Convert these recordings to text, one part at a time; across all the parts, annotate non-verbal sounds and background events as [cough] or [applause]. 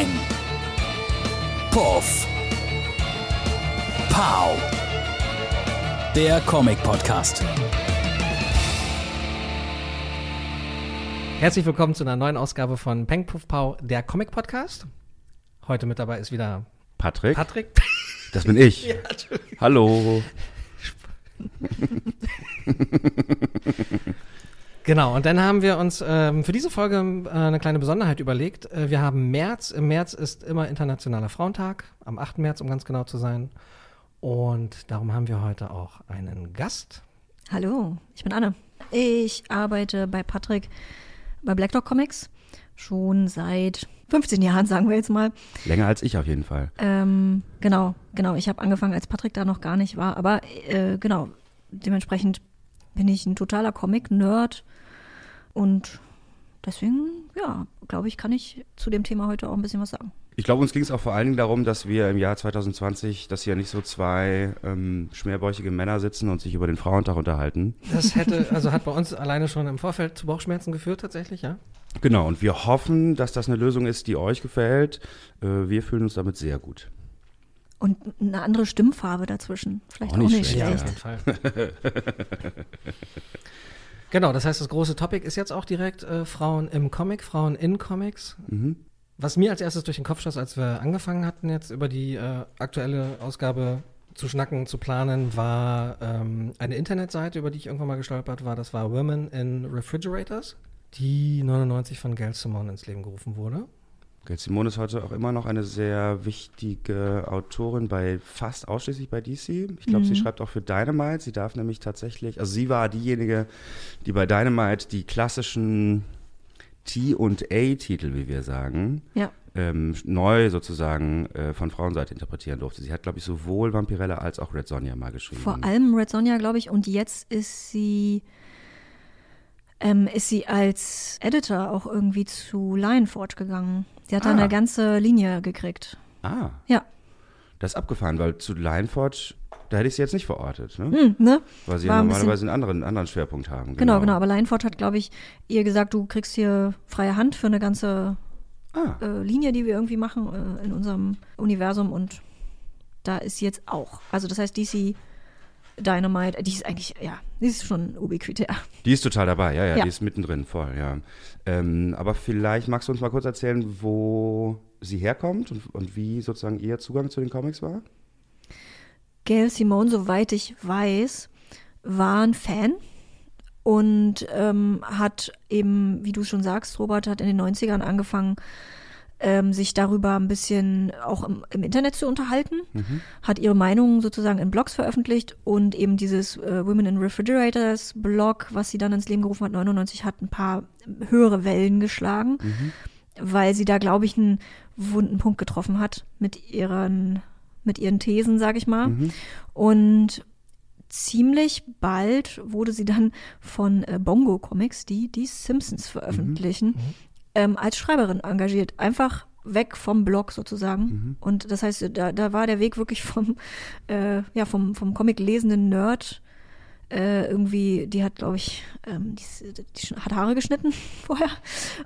Peng. Puff. Pow. Der Comic-Podcast. Herzlich willkommen zu einer neuen Ausgabe von Peng Puff Pow, der Comic Podcast. Heute mit dabei ist wieder Patrick? Patrick. [laughs] Das bin ich. Ja. Hallo. [laughs] genau, und dann haben wir uns ähm, für diese Folge äh, eine kleine Besonderheit überlegt. Äh, wir haben März. Im März ist immer Internationaler Frauentag, am 8. März, um ganz genau zu sein. Und darum haben wir heute auch einen Gast. Hallo, ich bin Anne. Ich arbeite bei Patrick bei Black Dog Comics schon seit 15 Jahren, sagen wir jetzt mal. Länger als ich auf jeden Fall. Ähm, genau, genau. Ich habe angefangen, als Patrick da noch gar nicht war. Aber äh, genau, dementsprechend bin ich ein totaler Comic-Nerd. Und deswegen, ja, glaube ich, kann ich zu dem Thema heute auch ein bisschen was sagen. Ich glaube, uns ging es auch vor allen Dingen darum, dass wir im Jahr 2020, dass hier nicht so zwei ähm, schmerbäuchige Männer sitzen und sich über den Frauentag unterhalten. Das hätte, also hat bei uns alleine schon im Vorfeld zu Bauchschmerzen geführt, tatsächlich, ja. Genau, und wir hoffen, dass das eine Lösung ist, die euch gefällt. Äh, wir fühlen uns damit sehr gut. Und eine andere Stimmfarbe dazwischen. Vielleicht Auch auch nicht nicht, schlecht, Ja, schlecht. auf jeden Fall. genau, das heißt, das große Topic ist jetzt auch direkt äh, Frauen im Comic, Frauen in Comics. Mhm. Was mir als erstes durch den Kopf schoss, als wir angefangen hatten, jetzt über die äh, aktuelle Ausgabe zu schnacken, zu planen, war ähm, eine Internetseite, über die ich irgendwann mal gestolpert war. Das war Women in Refrigerators, die 99 von Gail Simone ins Leben gerufen wurde. Gail Simone ist heute auch immer noch eine sehr wichtige Autorin bei fast ausschließlich bei DC. Ich glaube, sie schreibt auch für Dynamite. Sie darf nämlich tatsächlich, also sie war diejenige, die bei Dynamite die klassischen T und A-Titel, wie wir sagen, Ja. ähm, neu sozusagen äh, von Frauenseite interpretieren durfte. Sie hat, glaube ich, sowohl Vampirella als auch Red Sonja mal geschrieben. Vor allem Red Sonja, glaube ich. Und jetzt ist sie, ähm, ist sie als Editor auch irgendwie zu Lionforge gegangen. Sie hat da Ah. eine ganze Linie gekriegt. Ah, Ja, das ist abgefahren, weil zu Lionforge, da hätte ich sie jetzt nicht verortet, ne? hm, ne? weil sie war ja ein normalerweise einen anderen, anderen Schwerpunkt haben. Genau, genau. Aber Lionforge hat, glaube ich, ihr gesagt, du kriegst hier freie Hand für eine ganze Ah, äh, Linie, die wir irgendwie machen äh, in unserem Universum. Und da ist sie jetzt auch. Also das heißt, DC Dynamite, die ist eigentlich, ja, die ist schon ubiquitär. Die ist total dabei, ja, ja, Ja. die ist mittendrin, voll, ja. Ähm, aber vielleicht magst du uns mal kurz erzählen, wo sie herkommt und, und wie sozusagen ihr Zugang zu den Comics war? Gail Simone, soweit ich weiß, war ein Fan und ähm, hat eben, wie du schon sagst, Robert hat in den 90ern angefangen, ähm, sich darüber ein bisschen auch im, im Internet zu unterhalten, hat ihre Meinung sozusagen in Blogs veröffentlicht und eben dieses äh, Women in Refrigerators Blog, was sie dann ins Leben gerufen hat, 99, hat ein paar höhere Wellen geschlagen, weil sie da, glaube ich, einen wunden Punkt getroffen hat mit ihren, mit ihren Thesen, sage ich mal. Und ziemlich bald wurde sie dann von äh, Bongo Comics, die die Simpsons veröffentlichen, ähm, als Schreiberin engagiert. Einfach weg vom Blog sozusagen. Und das heißt, da, da war der Weg wirklich vom, äh, ja, vom, vom Comic lesenden Nerd äh, irgendwie, die hat, glaube ich, ähm, die, die hat Haare geschnitten [laughs] vorher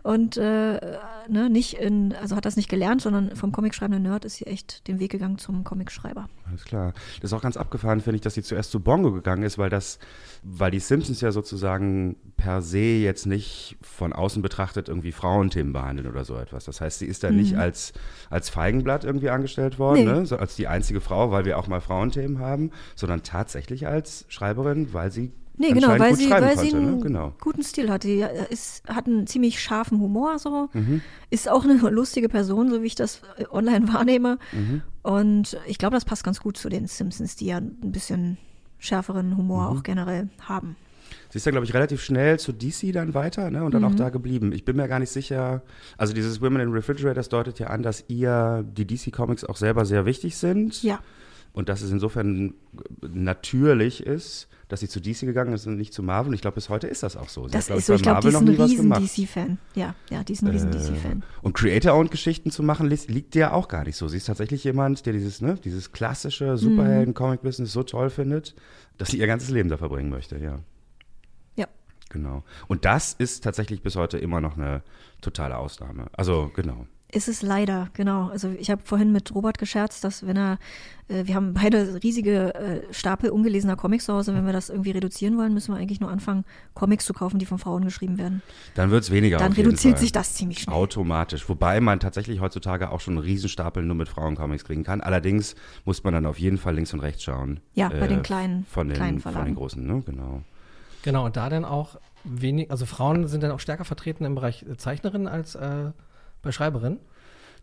und äh, ne, nicht in, also hat das nicht gelernt, sondern vom Comicschreibenden Nerd ist sie echt den Weg gegangen zum Comicschreiber. Alles klar. Das ist auch ganz abgefahren, finde ich, dass sie zuerst zu Bongo gegangen ist, weil das, weil die Simpsons ja sozusagen per se jetzt nicht von außen betrachtet irgendwie Frauenthemen behandeln oder so etwas. Das heißt, sie ist da nicht als, als Feigenblatt irgendwie angestellt worden, Nee. ne? so als die einzige Frau, weil wir auch mal Frauenthemen haben, sondern tatsächlich als Schreiberin, weil sie Nee, genau, weil sie, weil konnte. sie einen ne? genau. guten Stil hatte. Sie ist, hat einen ziemlich scharfen Humor, so. Mhm. Ist auch eine lustige Person, so wie ich das äh, online [laughs] wahrnehme. Mhm. Und ich glaube, das passt ganz gut zu den Simpsons, die ja ein bisschen schärferen Humor Mhm. auch generell haben. Sie ist ja, glaube ich, relativ schnell zu DC dann weiter ne, und dann Mhm. auch da geblieben. Ich bin mir gar nicht sicher. Also dieses Women in Refrigerators deutet ja an, dass ihr die DC-Comics auch selber sehr wichtig sind. Ja. Und dass es insofern natürlich ist, dass sie zu DC gegangen ist und nicht zu Marvel. Und ich glaube, bis heute ist das auch so. Sie Das hat, ist so. Ich glaube, die ist ein riesen. DC-Fan. Ja, ja, die ist ein riesen DC-Fan. Und Creator-Owned-Geschichten zu machen, li- liegt dir auch gar nicht so. Sie ist tatsächlich jemand, der dieses, ne, dieses klassische Superhelden-Comic-Business so toll findet, dass sie ihr ganzes Leben da verbringen möchte, ja. Genau. Und das ist tatsächlich bis heute immer noch eine totale Ausnahme. Also, genau. Ist es leider, genau. Also ich habe vorhin mit Robert gescherzt, dass wenn er, äh, wir haben beide riesige äh, Stapel ungelesener Comics zu Hause, wenn wir das irgendwie reduzieren wollen, müssen wir eigentlich nur anfangen, Comics zu kaufen, die von Frauen geschrieben werden. Dann wird es weniger. Dann auf jeden reduziert Fall. sich das ziemlich schnell. Automatisch. Wobei man tatsächlich heutzutage auch schon einen Riesenstapel nur mit Frauencomics kriegen kann. Allerdings muss man dann auf jeden Fall links und rechts schauen. Ja, bei den kleinen- von den, kleinen Von Verlagen. den großen, ne? Genau. Genau, und da dann auch wenig, also Frauen sind dann auch stärker vertreten im Bereich Zeichnerin als äh, bei Schreiberin.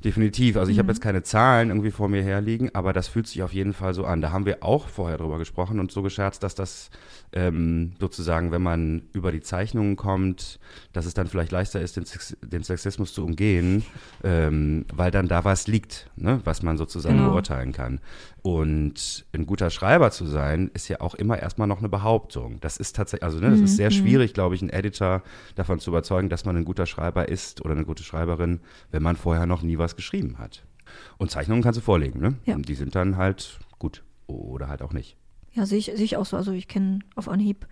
Definitiv. Also ich Mhm. habe jetzt keine Zahlen irgendwie vor mir herliegen, aber das fühlt sich auf jeden Fall so an. Da haben wir auch vorher drüber gesprochen und so gescherzt, dass das ähm, sozusagen, wenn man über die Zeichnungen kommt, dass es dann vielleicht leichter ist, den, Sex den Sexismus zu umgehen, ähm, weil dann da was liegt, ne, was man sozusagen Genau. beurteilen kann. Und ein guter Schreiber zu sein, ist ja auch immer erstmal noch eine Behauptung. Das ist tatsächlich, also ne, das ist sehr schwierig, glaube ich, einen Editor davon zu überzeugen, dass man ein guter Schreiber ist oder eine gute Schreiberin, wenn man vorher noch nie was geschrieben hat. Und Zeichnungen kannst du vorlegen, ne? Ja. Und die sind dann halt gut oder halt auch nicht. Ja, sehe ich, sehe ich auch so. Also ich kenne auf Anhieb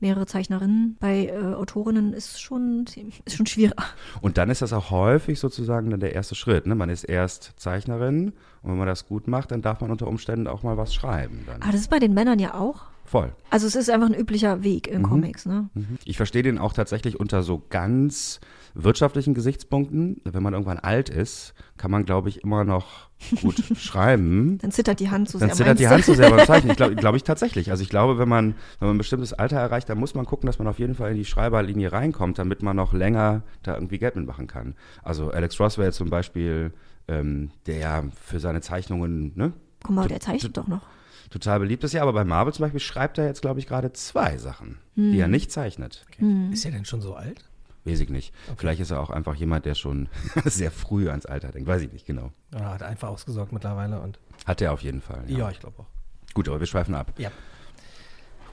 mehrere Zeichnerinnen. Bei äh, Autorinnen ist schon, ist schon schwieriger. Und dann ist das auch häufig sozusagen dann der erste Schritt. Ne? Man ist erst Zeichnerin und wenn man das gut macht, dann darf man unter Umständen auch mal was schreiben. Dann. Aber das ist bei den Männern ja auch. Voll. Also es ist einfach ein üblicher Weg in Comics, ne? Mhm. Ich verstehe den auch tatsächlich unter so ganz wirtschaftlichen Gesichtspunkten. Wenn man irgendwann alt ist, kann man, glaube ich, immer noch gut schreiben. Dann zittert die Hand so Dann sehr. zittert die Hand so sehr beim [laughs] Zeichnen. Ich glaube glaub ich tatsächlich. Also ich glaube, wenn man, wenn man ein bestimmtes Alter erreicht, dann muss man gucken, dass man auf jeden Fall in die Schreiberlinie reinkommt, damit man noch länger da irgendwie Geld mitmachen kann. Also Alex Ross wäre jetzt zum Beispiel, ähm, der ja für seine Zeichnungen ne, Guck mal, der zeichnet doch noch. total beliebt ist. Ja, aber bei Marvel zum Beispiel schreibt er jetzt, glaube ich, gerade zwei Sachen, die er nicht zeichnet. Ist er denn schon so alt? Weiß ich nicht. Vielleicht ist er auch einfach jemand, der schon [laughs] sehr früh ans Alter denkt. Weiß ich nicht genau. Oder hat einfach ausgesorgt mittlerweile und Hat er auf jeden Fall. ja, Ja. ich glaube auch. Gut, aber wir schweifen ab. Ja.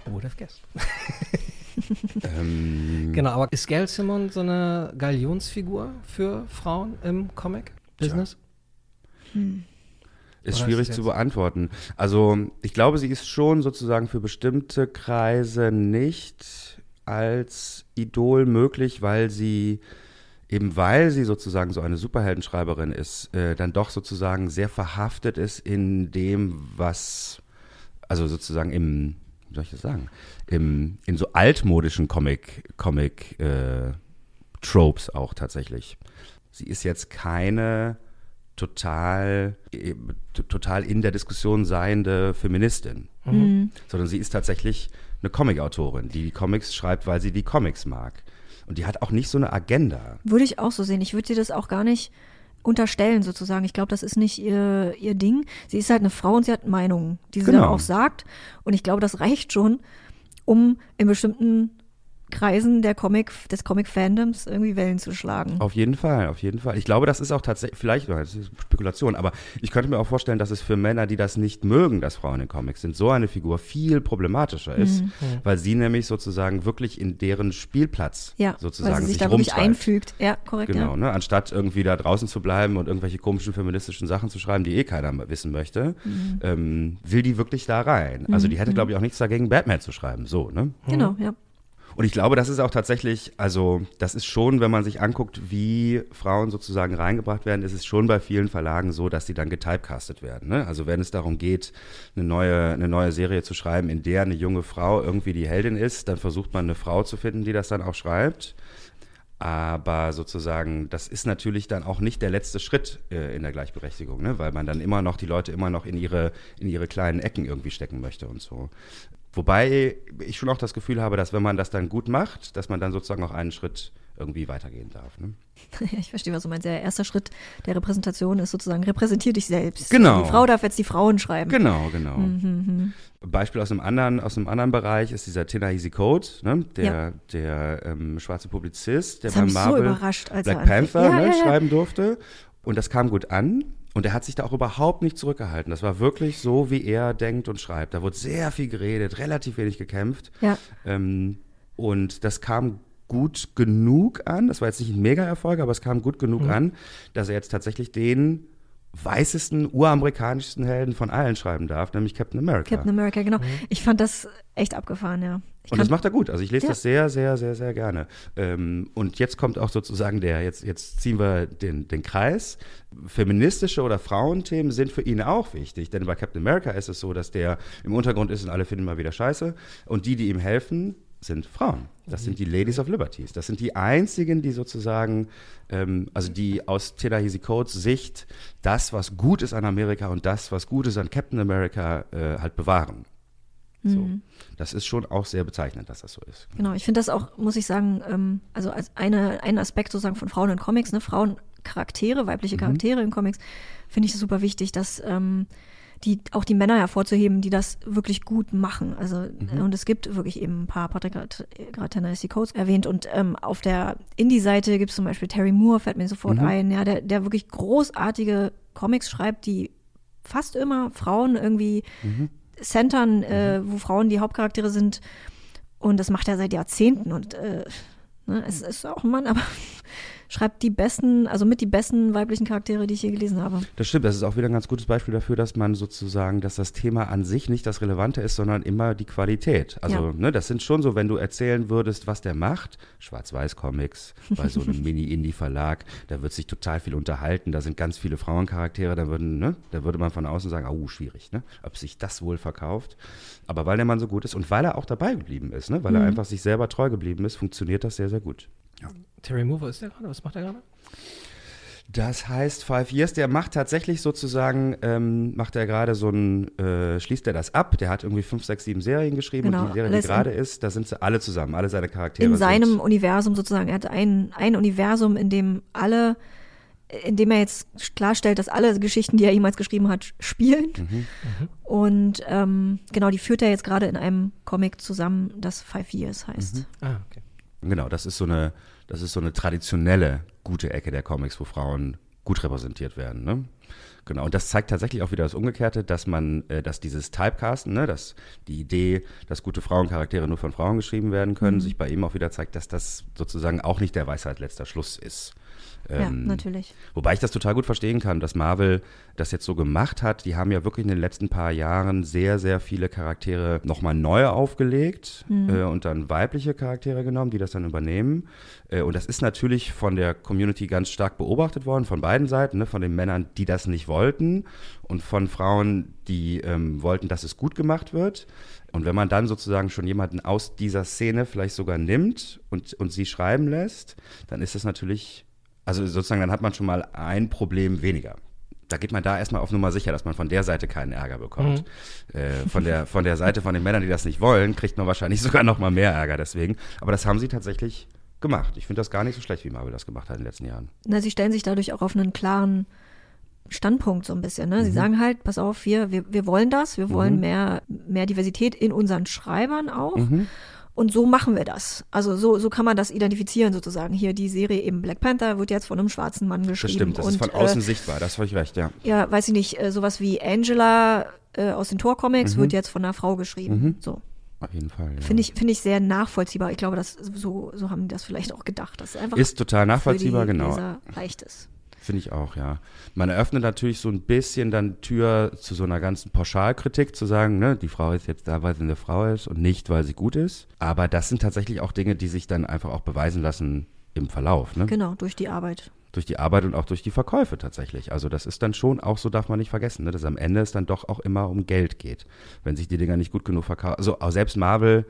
Who would have guessed? [laughs] [laughs] Ähm, Genau, aber ist Gail Simon so eine Galionsfigur für Frauen im Comic-Business? Ist Oder schwierig ist zu beantworten. Also ich glaube, sie ist schon sozusagen für bestimmte Kreise nicht als Idol möglich, weil sie eben weil sie sozusagen so eine Superheldenschreiberin ist, äh, dann doch sozusagen sehr verhaftet ist in dem, was, also sozusagen im, wie soll ich das sagen, im, in so altmodischen Comic, Comic äh, Tropes auch tatsächlich. Sie ist jetzt keine total, äh, total in der Diskussion seiende Feministin, sondern sie ist tatsächlich eine Comicautorin, die Comics schreibt, weil sie die Comics mag. Und die hat auch nicht so eine Agenda. Würde ich auch so sehen. Ich würde dir das auch gar nicht unterstellen, sozusagen. Ich glaube, das ist nicht ihr, ihr Ding. Sie ist halt eine Frau und sie hat Meinungen, die sie dann Genau. auch sagt. Und ich glaube, das reicht schon, um in bestimmten Kreisen der Comic, des Comic-Fandoms irgendwie Wellen zu schlagen. Auf jeden Fall, auf jeden Fall. Ich glaube, das ist auch tatsächlich, vielleicht, das ist Spekulation, aber ich könnte mir auch vorstellen, dass es für Männer, die das nicht mögen, dass Frauen in Comics sind, so eine Figur viel problematischer ist, Mhm. weil sie nämlich sozusagen wirklich in deren Spielplatz Ja, sozusagen weil sie sich sich da wirklich einfügt. Ja, korrekt. Genau, ja. ne? anstatt irgendwie da draußen zu bleiben und irgendwelche komischen feministischen Sachen zu schreiben, die eh keiner wissen möchte, Mhm. ähm, will die wirklich da rein. Also die hätte, glaube ich, auch nichts dagegen, Batman zu schreiben. So, ne? Genau, ja. Und ich glaube, das ist auch tatsächlich, also das ist schon, wenn man sich anguckt, wie Frauen sozusagen reingebracht werden, ist es schon bei vielen Verlagen so, dass die dann getypecastet werden. Ne? Also wenn es darum geht, eine neue, eine neue Serie zu schreiben, in der eine junge Frau irgendwie die Heldin ist, dann versucht man eine Frau zu finden, die das dann auch schreibt. Aber sozusagen, das ist natürlich dann auch nicht der letzte Schritt äh, in der Gleichberechtigung, ne? weil man dann immer noch die Leute immer noch in ihre, in ihre kleinen Ecken irgendwie stecken möchte und so. Wobei ich schon auch das Gefühl habe, dass wenn man das dann gut macht, dass man dann sozusagen auch einen Schritt irgendwie weitergehen darf. Ne? [laughs] Ich verstehe, was du meinst. Der erste Schritt der Repräsentation ist sozusagen, repräsentier dich selbst. Genau. Die Frau darf jetzt die Frauen schreiben. Genau, genau. Beispiel aus einem anderen, aus einem anderen Bereich ist dieser Tinahisi Code, ne? der, Ja. der ähm, schwarze Publizist, der Das bei hat mich so Marvel er Black. Panther Ja, ne, ja. schreiben durfte. Und das kam gut an. Und er hat sich da auch überhaupt nicht zurückgehalten. Das war wirklich so, wie er denkt und schreibt. Da wurde sehr viel geredet, relativ wenig gekämpft. Ja. Ähm, und das kam gut genug an. Das war jetzt nicht ein Mega-Erfolg, aber es kam gut genug an, dass er jetzt tatsächlich den weißesten, uramerikanischsten Helden von allen schreiben darf, nämlich Captain America. Captain America, genau. Ich fand das echt abgefahren, ja. Ich Und das macht er gut. Also ich lese Ja. das sehr, sehr, sehr, sehr gerne. Ähm, und jetzt kommt auch sozusagen der, jetzt, jetzt ziehen wir den, den Kreis. Feministische oder Frauenthemen sind für ihn auch wichtig. Denn bei Captain America ist es so, dass der im Untergrund ist und alle finden mal wieder scheiße. Und die, die ihm helfen, sind Frauen. Das sind die Ladies of Liberties. Das sind die einzigen, die sozusagen, ähm, also die aus Ta-Nehisi Coates Sicht das, was gut ist an Amerika und das, was gut ist an Captain America, äh, halt bewahren. So. Das ist schon auch sehr bezeichnend, dass das so ist. Genau, ich finde das auch, muss ich sagen, ähm, also als eine, ein Aspekt sozusagen von Frauen in Comics, ne, Frauencharaktere, weibliche Charaktere in Comics, finde ich super wichtig, dass ähm, die, auch die Männer hervorzuheben, die das wirklich gut machen. Also, äh, und es gibt wirklich eben ein paar, Patrick hat gerade Tennessee Codes erwähnt und ähm, auf der Indie-Seite gibt es zum Beispiel Terry Moore, fällt mir sofort ein, ja, der, der wirklich großartige Comics schreibt, die fast immer Frauen irgendwie centern, äh, wo Frauen die Hauptcharaktere sind. Und das macht er seit Jahrzehnten. Und äh, ne, es ist auch ein Mann, aber schreibt die besten, also mit die besten weiblichen Charaktere, die ich je gelesen habe. Das stimmt, das ist auch wieder ein ganz gutes Beispiel dafür, dass man sozusagen, dass das Thema an sich nicht das Relevante ist, sondern immer die Qualität. Also, Ja. ne, das sind schon so, wenn du erzählen würdest, was der macht, Schwarz-Weiß-Comics bei so einem [laughs] Mini-Indie-Verlag, da wird sich total viel unterhalten, da sind ganz viele Frauencharaktere, da würden, ne, da würde man von außen sagen, oh, schwierig, ne, ob sich das wohl verkauft. Aber weil der Mann so gut ist und weil er auch dabei geblieben ist, ne, weil er einfach sich selber treu geblieben ist, funktioniert das sehr, sehr gut. Terry Moore, wo ist der gerade? Was macht er gerade? Das heißt Five Years, der macht tatsächlich sozusagen, ähm, macht er gerade so ein, äh, schließt er das ab, der hat irgendwie fünf, sechs, sieben Serien geschrieben Genau, und die Serie, die alles gerade ist, da sind sie alle zusammen, alle seine Charaktere. In seinem sind, Universum sozusagen. Er hat ein, ein Universum, in dem alle, in dem er jetzt klarstellt, dass alle Geschichten, die er jemals geschrieben hat, spielen. Und ähm, genau, die führt er jetzt gerade in einem Comic zusammen, das Five Years heißt. Ah, okay. Genau, das ist so eine, das ist so eine traditionelle gute Ecke der Comics, wo Frauen gut repräsentiert werden. Ne? Genau, und das zeigt tatsächlich auch wieder das Umgekehrte, dass man, äh, dass dieses Typecasten, ne, dass die Idee, dass gute Frauencharaktere nur von Frauen geschrieben werden können, sich bei ihm auch wieder zeigt, dass das sozusagen auch nicht der Weisheit letzter Schluss ist. Ja, Ähm, natürlich. Wobei ich das total gut verstehen kann, dass Marvel das jetzt so gemacht hat. Die haben ja wirklich in den letzten paar Jahren sehr, sehr viele Charaktere nochmal neu aufgelegt äh, und dann weibliche Charaktere genommen, die das dann übernehmen. Äh, und das ist natürlich von der Community ganz stark beobachtet worden, von beiden Seiten, ne? von den Männern, die das nicht wollten und von Frauen, die ähm, wollten, dass es gut gemacht wird. Und wenn man dann sozusagen schon jemanden aus dieser Szene vielleicht sogar nimmt und, und sie schreiben lässt, dann ist das natürlich also sozusagen, dann hat man schon mal ein Problem weniger. Da geht man da erstmal auf Nummer sicher, dass man von der Seite keinen Ärger bekommt. Äh, von, der, von der Seite von den Männern, die das nicht wollen, kriegt man wahrscheinlich [laughs] sogar noch mal mehr Ärger deswegen. Aber das haben sie tatsächlich gemacht. Ich finde das gar nicht so schlecht, wie Marvel das gemacht hat in den letzten Jahren. Na, sie stellen sich dadurch auch auf einen klaren Standpunkt so ein bisschen. Ne? Sie sagen halt, pass auf, wir, wir, wir wollen das, wir wollen mehr, mehr Diversität in unseren Schreibern auch. Und so machen wir das. Also so, so kann man das identifizieren sozusagen. Hier die Serie eben Black Panther wird jetzt von einem schwarzen Mann Das geschrieben. stimmt, das und, ist von äh, außen sichtbar, das habe ich recht, ja. ja, weiß ich nicht, äh, sowas wie Angela äh, aus den Tor-Comics Mhm. wird jetzt von einer Frau geschrieben. So. Auf jeden Fall. Ja. Finde ich, finde ich sehr nachvollziehbar. Ich glaube, das, so, so haben die das vielleicht auch gedacht. Das ist einfach Ist total nachvollziehbar, genau. Leser leicht ist. Finde ich auch, ja. Man eröffnet natürlich so ein bisschen dann Tür zu so einer ganzen Pauschalkritik, zu sagen, ne, die Frau ist jetzt da, weil sie eine Frau ist und nicht, weil sie gut ist. Aber das sind tatsächlich auch Dinge, die sich dann einfach auch beweisen lassen im Verlauf, ne? Genau, durch die Arbeit. Durch die Arbeit und auch durch die Verkäufe tatsächlich. Also das ist dann schon auch, so darf man nicht vergessen, ne, dass am Ende es dann doch auch immer um Geld geht. Wenn sich die Dinger nicht gut genug verkaufen. Also auch selbst Marvel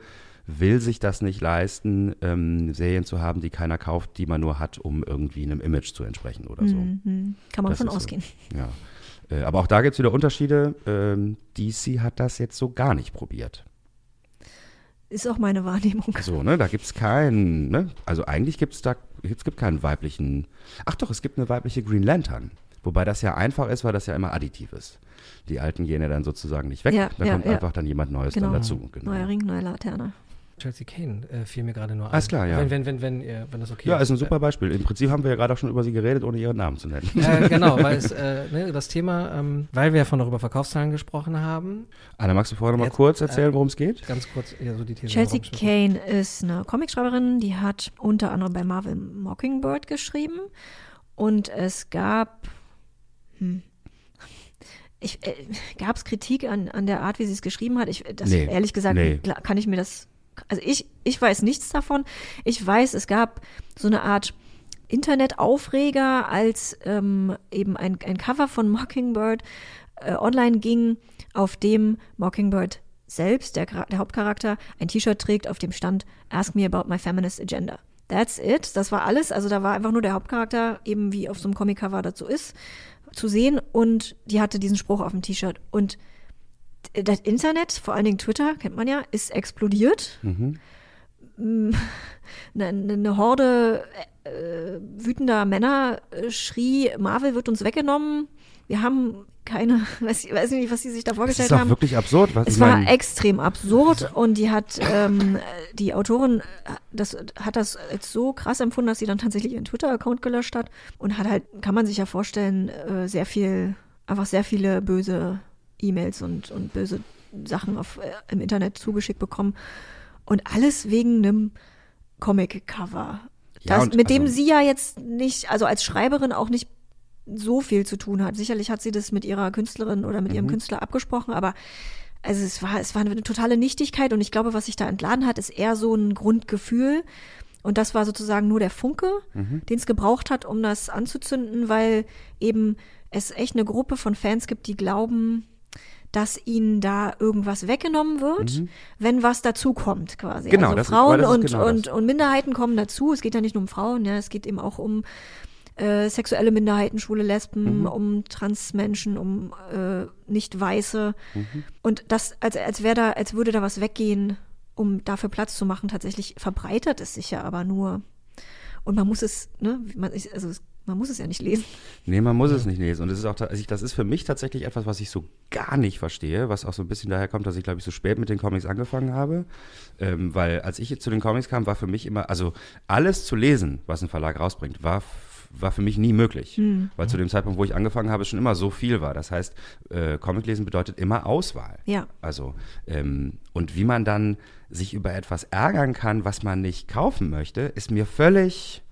will sich das nicht leisten, ähm, Serien zu haben, die keiner kauft, die man nur hat, um irgendwie einem Image zu entsprechen oder so. Mhm. Kann man Das von ist so. ausgehen. Ja. Äh, aber auch da gibt es wieder Unterschiede. Ähm, DC hat das jetzt so gar nicht probiert. Ist auch meine Wahrnehmung. So, ne, da gibt es keinen, ne? Also eigentlich gibt es da, es gibt keinen weiblichen, ach doch, es gibt eine weibliche Green Lantern. Wobei das ja einfach ist, weil das ja immer additiv ist. Die alten gehen ja dann sozusagen nicht weg, Ja, da ja, kommt ja. einfach dann jemand Neues Genau. dann dazu. Genau. Neuer Ring, neue Laterne. Chelsea Kane äh, fiel mir gerade nur ein. Alles klar, ja. Wenn, wenn, wenn, wenn, ihr- wenn das okay Ja, ist ein super Beispiel. Im Prinzip haben wir ja gerade auch schon über sie geredet, ohne ihren Namen zu nennen. Äh, genau, weil es, [laughs] äh, ne, das Thema, ähm, weil wir ja von darüber Verkaufszahlen gesprochen haben, Anna, magst du vorher noch mal Jetzt, kurz erzählen, worum es geht? ganz kurz ja, so die These. Chelsea. Kane ist eine Comicschreiberin, die hat unter anderem bei Marvel Mockingbird geschrieben. Und es gab, hm, [laughs] äh, gab es Kritik an, an der Art, wie sie es geschrieben hat? Ich, das, Nee, ehrlich gesagt, nee. kann ich mir das. Also ich, ich weiß nichts davon. Ich weiß, es gab so eine Art Internetaufreger, als ähm, eben ein, ein Cover von Mockingbird äh, online ging, auf dem Mockingbird selbst, der, der Hauptcharakter, ein T-Shirt trägt, auf dem stand Ask me about my feminist agenda. That's it. Das war alles. Also da war einfach nur der Hauptcharakter, eben wie auf so einem Comic-Cover dazu ist, zu sehen. Und die hatte diesen Spruch auf dem T-Shirt. Und das Internet, vor allen Dingen Twitter, kennt man ja, ist explodiert. Mm, [laughs] Eine, Horde äh, wütender Männer äh, schrie, Marvel wird uns weggenommen. Wir haben keine, [laughs] weiß, ich weiß nicht, was sie sich da Das vorgestellt ist auch haben. wirklich absurd. Was, Es war mein, extrem absurd und die hat, ähm, die Autorin, äh, das, hat das so krass empfunden, dass sie dann tatsächlich ihren Twitter-Account gelöscht hat und hat halt, kann man sich ja vorstellen, sehr viel, einfach sehr viele böse E-Mails und, und böse Sachen auf, äh, im Internet zugeschickt bekommen. Und alles wegen einem Comic-Cover. Ja, mit dem also- sie ja jetzt nicht, also als Schreiberin auch nicht so viel zu tun hat. Sicherlich hat sie das mit ihrer Künstlerin oder mit ihrem Mhm. Künstler abgesprochen, aber also es war, es war eine totale Nichtigkeit und ich glaube, was sich da entladen hat, ist eher so ein Grundgefühl. Und das war sozusagen nur der Funke, Mhm. den es gebraucht hat, um das anzuzünden, weil eben es echt eine Gruppe von Fans gibt, die glauben, dass ihnen da irgendwas weggenommen wird, wenn was dazukommt quasi. Mhm. Genau, also das ist- Frauen weil das ist und, genau das. und, und Minderheiten kommen dazu. Es geht ja nicht nur um Frauen, ja, es geht eben auch um äh, sexuelle Minderheiten, schwule Lesben, Mhm. um Transmenschen, um äh, nicht-Weiße. Mhm. Und das, als, als wäre da, als würde da was weggehen, um dafür Platz zu machen. Tatsächlich verbreitert es sich ja aber nur. Und man muss es, ne, man, ist- also es- man muss es ja nicht lesen. Nee, man muss es nicht lesen. Und das ist auch, also ich, das ist für mich tatsächlich etwas, was ich so gar nicht verstehe, was auch so ein bisschen daher kommt, dass ich, glaube ich, so spät mit den Comics angefangen habe. Ähm, weil als ich zu den Comics kam, war für mich immer, also alles zu lesen, was ein Verlag rausbringt, war, war für mich nie möglich. Weil zu dem Zeitpunkt, wo ich angefangen habe, schon immer so viel war. Das heißt, äh, Comic lesen bedeutet immer Auswahl. Ja. Also, ähm, und wie man dann sich über etwas ärgern kann, was man nicht kaufen möchte, ist mir völlig,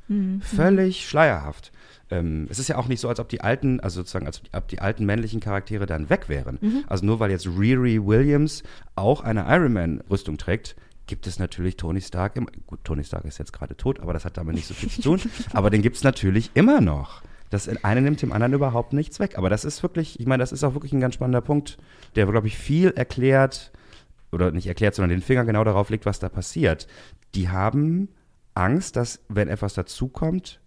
völlig schleierhaft. Ähm, es ist ja auch nicht so, als ob die alten, also sozusagen, als ob die alten männlichen Charaktere dann weg wären. Also nur weil jetzt Riri Williams auch eine Iron Man-Rüstung trägt, gibt es natürlich Tony Stark im, gut, Tony Stark ist jetzt gerade tot, aber das hat damit nicht so viel zu tun, [laughs] aber den gibt es natürlich immer noch. Das eine nimmt dem anderen überhaupt nichts weg. Aber das ist wirklich, ich meine, das ist auch wirklich ein ganz spannender Punkt, der, glaube ich, viel erklärt, oder nicht erklärt, sondern den Finger genau darauf legt, was da passiert. Die haben Angst, dass, wenn etwas dazukommt,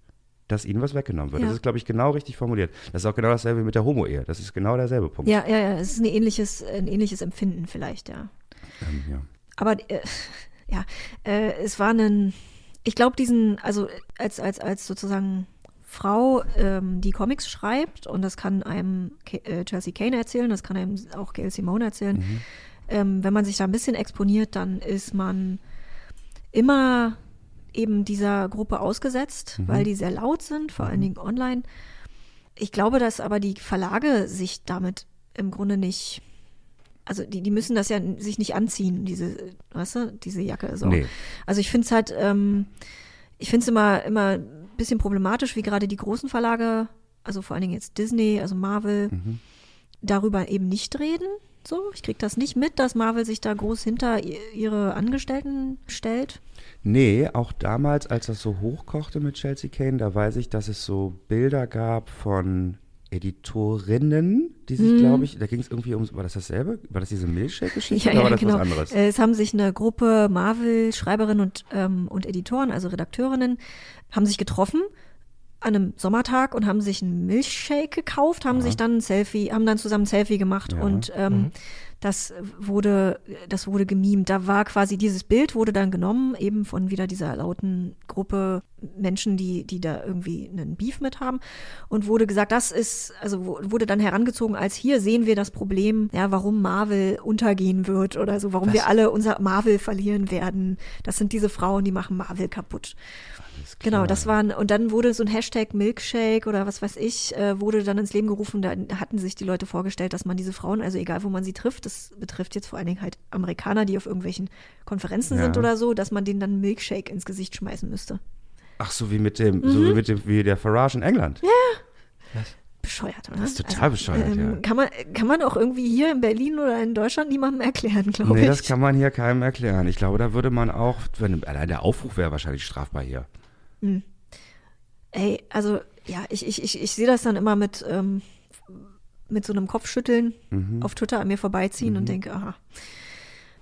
dass ihnen was weggenommen wird. Ja. Das ist, glaube ich, genau richtig formuliert. Das ist auch genau dasselbe mit der Homo-Ehe. Das ist genau derselbe Punkt. Ja, ja, ja, es ist ein ähnliches, ein ähnliches Empfinden vielleicht, ja. Ähm, ja. Aber äh, [laughs] ja, äh, es war ein, ich glaube, diesen, also als, als, als sozusagen Frau, ähm, die Comics schreibt, und das kann einem Ke äh, Chelsea Kane erzählen, das kann einem auch Gail Simone erzählen, ähm, wenn man sich da ein bisschen exponiert, dann ist man immer eben dieser Gruppe ausgesetzt, weil die sehr laut sind, vor allen Dingen online. Ich glaube, dass aber die Verlage sich damit im Grunde nicht, also die, die müssen das ja sich nicht anziehen, diese, weißt du, diese Jacke. So. Nee. Also ich finde es halt, ähm, ich finde es immer, immer ein bisschen problematisch, wie gerade die großen Verlage, also vor allen Dingen jetzt Disney, also Marvel, darüber eben nicht reden. So, ich kriege das nicht mit, dass Marvel sich da groß hinter ihre Angestellten stellt. Nee, auch damals, als das so hochkochte mit Chelsea Kane, da weiß ich, dass es so Bilder gab von Editorinnen, die sich, Mhm. glaube ich, da ging es irgendwie um, war das dasselbe? War das diese Milchshake-Geschichte [laughs] oder war das was anderes? Äh, Es haben sich eine Gruppe Marvel-Schreiberinnen und, ähm, und Editoren, also Redakteurinnen, haben sich getroffen an einem Sommertag und haben sich einen Milchshake gekauft, haben sich dann ein Selfie, haben dann zusammen ein Selfie gemacht Ja. und ähm, das wurde, das wurde gemimt. Da war quasi dieses Bild wurde dann genommen, eben von wieder dieser lauten Gruppe Menschen, die, die da irgendwie einen Beef mit haben und wurde gesagt, das ist, also wurde dann herangezogen als hier sehen wir das Problem, ja, warum Marvel untergehen wird oder so, warum wir alle unser Marvel verlieren werden. Das sind diese Frauen, die machen Marvel kaputt. Genau, das waren, und dann wurde so ein Hashtag Milkshake oder was weiß ich, äh, wurde dann ins Leben gerufen. Da hatten sich die Leute vorgestellt, dass man diese Frauen, also egal wo man sie trifft, das betrifft jetzt vor allen Dingen halt Amerikaner, die auf irgendwelchen Konferenzen Ja. sind oder so, dass man denen dann Milkshake ins Gesicht schmeißen müsste. Ach, so wie mit dem, so Mhm. wie mit dem, wie der Farage in England. Bescheuert. bescheuert, oder? Das ist total bescheuert, ja. Kann man, kann man auch irgendwie hier in Berlin oder in Deutschland niemandem erklären, glaube Nee, ich. das kann man hier keinem erklären. Ich glaube, da würde man auch, wenn, allein der Aufruf wäre wahrscheinlich strafbar hier. Ey, also ja, ich, ich, ich, ich sehe das dann immer mit, ähm, mit so einem Kopfschütteln Mhm. auf Twitter an mir vorbeiziehen und denke, aha.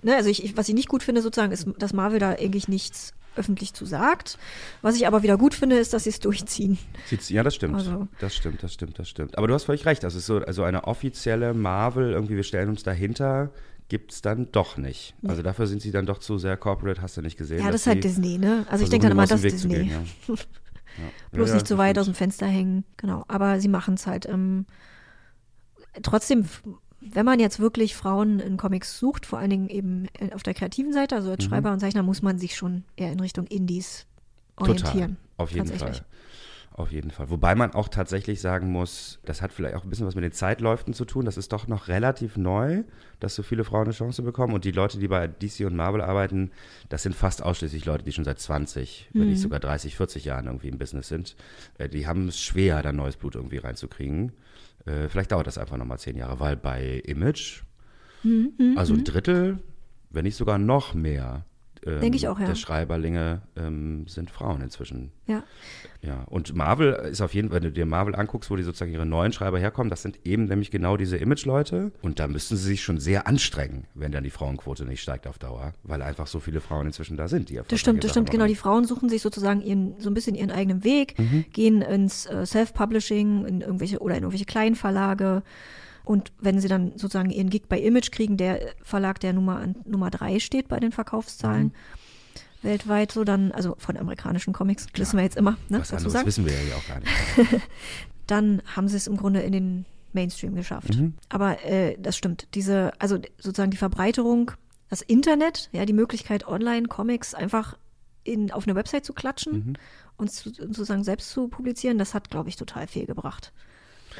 Ne, also ich, ich, was ich nicht gut finde sozusagen, ist, dass Marvel da eigentlich nichts öffentlich zu sagt. Was ich aber wieder gut finde, ist, dass sie es durchziehen. Ja, das stimmt. Also- Das stimmt, das stimmt, das stimmt. Aber du hast völlig recht. Das ist so, also eine offizielle Marvel, irgendwie, wir stellen uns dahinter, gibt es dann doch nicht. Also dafür sind sie dann doch zu sehr corporate, hast du nicht gesehen. Ja, das ist halt Disney, ne? Also ich denke dann immer, das ist zu Disney. gehen, ja. [laughs] Ja. Bloß Ja, nicht so weit aus dem Fenster hängen. Genau. Aber sie machen es halt. Ähm, trotzdem, wenn man jetzt wirklich Frauen in Comics sucht, vor allen Dingen eben äh, auf der kreativen Seite, also Mhm. als Schreiber und Zeichner, muss man sich schon eher in Richtung Indies orientieren. Total, auf jeden. Fall. Auf jeden Fall. Wobei man auch tatsächlich sagen muss, das hat vielleicht auch ein bisschen was mit den Zeitläufen zu tun. Das ist doch noch relativ neu, dass so viele Frauen eine Chance bekommen. Und die Leute, die bei DC und Marvel arbeiten, das sind fast ausschließlich Leute, die schon seit 20, wenn Mhm. nicht sogar 30, 40 Jahren irgendwie im Business sind. Äh, Die haben es schwer, da neues Blut irgendwie reinzukriegen. Äh, Vielleicht dauert das einfach nochmal zehn Jahre, weil bei Image, Mhm, also ein Drittel, wenn nicht sogar noch mehr, ähm, Denke ich auch, ja. der Schreiberlinge ähm, sind Frauen inzwischen. Ja. Ja, und Marvel ist auf jeden Fall, wenn du dir Marvel anguckst, wo die sozusagen ihre neuen Schreiber herkommen, das sind eben nämlich genau diese Image-Leute. Und da müssten sie sich schon sehr anstrengen, wenn dann die Frauenquote nicht steigt auf Dauer, weil einfach so viele Frauen inzwischen da sind, die Das stimmt, das stimmt, genau. Die Frauen suchen sich sozusagen ihren, so ein bisschen ihren eigenen Weg, Mhm. gehen ins äh, Self-Publishing in irgendwelche oder in irgendwelche kleinen Verlage. Und wenn sie dann sozusagen ihren Gig bei Image kriegen, der Verlag, der Nummer, Nummer drei steht bei den Verkaufszahlen Mhm. weltweit, so dann, also von amerikanischen Comics, wissen wir jetzt immer, ne, Was anderes sagen. wissen wir ja auch gar nicht. [laughs] Dann haben sie es im Grunde in den Mainstream geschafft. Mhm. Aber äh, das stimmt. Diese, also sozusagen die Verbreiterung, das Internet, ja, die Möglichkeit, Online-Comics einfach in, auf eine Website zu klatschen Mhm. und zu, sozusagen selbst zu publizieren, das hat, glaube ich, total viel gebracht.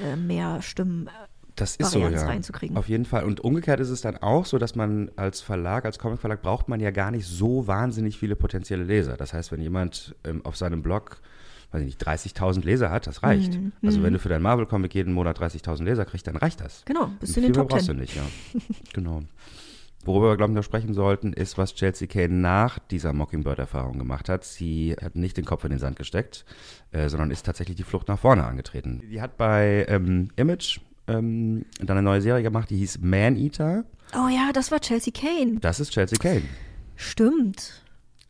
Äh, mehr Stimmen. Das ist so, ja. reinzukriegen. Auf jeden Fall. Und umgekehrt ist es dann auch so, dass man als Verlag, als Comicverlag braucht man ja gar nicht so wahnsinnig viele potenzielle Leser. Das heißt, wenn jemand ähm, auf seinem Blog, weiß ich nicht, 30.000 Leser hat, das reicht. Mhm. Also wenn du für deinen Marvel-Comic jeden Monat 30.000 Leser kriegst, dann reicht das. Genau, bist du in den Top brauchst du Ten. nicht, ja. [laughs] genau. Worüber wir, glaube ich, noch sprechen sollten, ist, was Chelsea Kane nach dieser Mockingbird-Erfahrung gemacht hat. Sie hat nicht den Kopf in den Sand gesteckt, äh, sondern ist tatsächlich die Flucht nach vorne angetreten. Die hat bei ähm, Image ähm, dann eine neue Serie gemacht, die hieß Man Eater. Oh ja, das war Chelsea Kane. Das ist Chelsea Kane. Stimmt.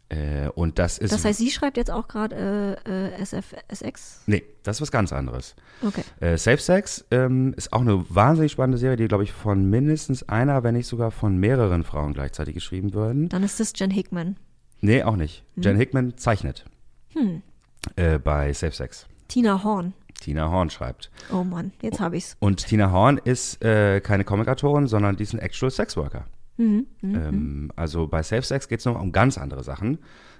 Äh, und das ist. Das heißt, sie schreibt jetzt auch gerade äh, äh, SFSX. Nee, das ist was ganz anderes. Okay. Äh, Safe Sex ähm, ist auch eine wahnsinnig spannende Serie, die, glaube ich, von mindestens einer, wenn nicht sogar von mehreren Frauen gleichzeitig geschrieben würden. Dann ist das Jen Hickman. Nee, auch nicht. Jen Hickman zeichnet Hm. äh, bei Safe Sex. Tina Horn. Tina Horn schreibt. Oh Mann, jetzt habe ich's. Und Tina Horn ist äh, keine Comic-Autorin, sondern die ist ein Actual Sex Worker. Mhm. Ähm, also bei Safe Sex geht es noch um ganz andere Sachen.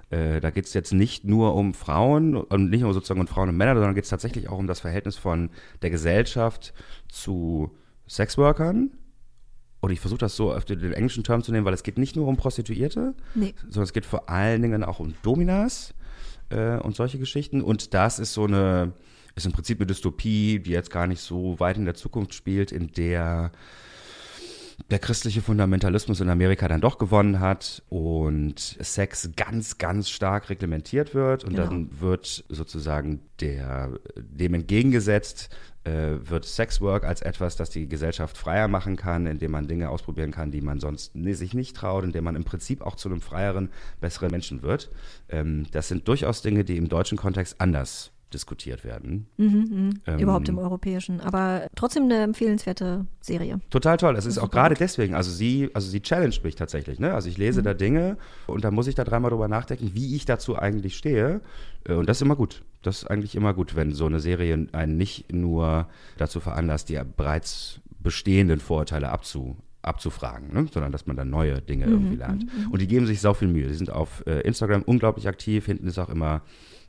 Äh, da geht es jetzt nicht nur um Frauen und nicht nur sozusagen um Frauen und Männer, sondern geht es tatsächlich auch um das Verhältnis von der Gesellschaft zu Sexworkern. Und ich versuche das so auf den, den englischen Term zu nehmen, weil es geht nicht nur um Prostituierte, Nee. sondern es geht vor allen Dingen auch um Dominas äh, und solche Geschichten. Und das ist so eine, ist im Prinzip eine Dystopie, die jetzt gar nicht so weit in der Zukunft spielt, in der der christliche Fundamentalismus in Amerika dann doch gewonnen hat und Sex ganz, ganz stark reglementiert wird und Genau. dann wird sozusagen der, dem entgegengesetzt, äh, wird Sexwork als etwas, das die Gesellschaft freier machen kann, indem man Dinge ausprobieren kann, die man sonst nee, sich nicht traut, indem man im Prinzip auch zu einem freieren, besseren Menschen wird. Ähm, das sind durchaus Dinge, die im deutschen Kontext anders diskutiert werden. Ähm, Überhaupt im europäischen. Aber trotzdem eine empfehlenswerte Serie. Total toll. Es ist auch Super gerade deswegen, also sie, also sie challenged mich tatsächlich. Ne? Also ich lese da Dinge und da muss ich da dreimal drüber nachdenken, wie ich dazu eigentlich stehe. Äh, Und das ist immer gut. Das ist eigentlich immer gut, wenn so eine Serie einen nicht nur dazu veranlasst, die bereits bestehenden Vorurteile abzu, abzufragen, ne? sondern dass man dann neue Dinge irgendwie lernt. Und die geben sich sau viel Mühe. Sie sind auf äh, Instagram unglaublich aktiv. Hinten ist auch immer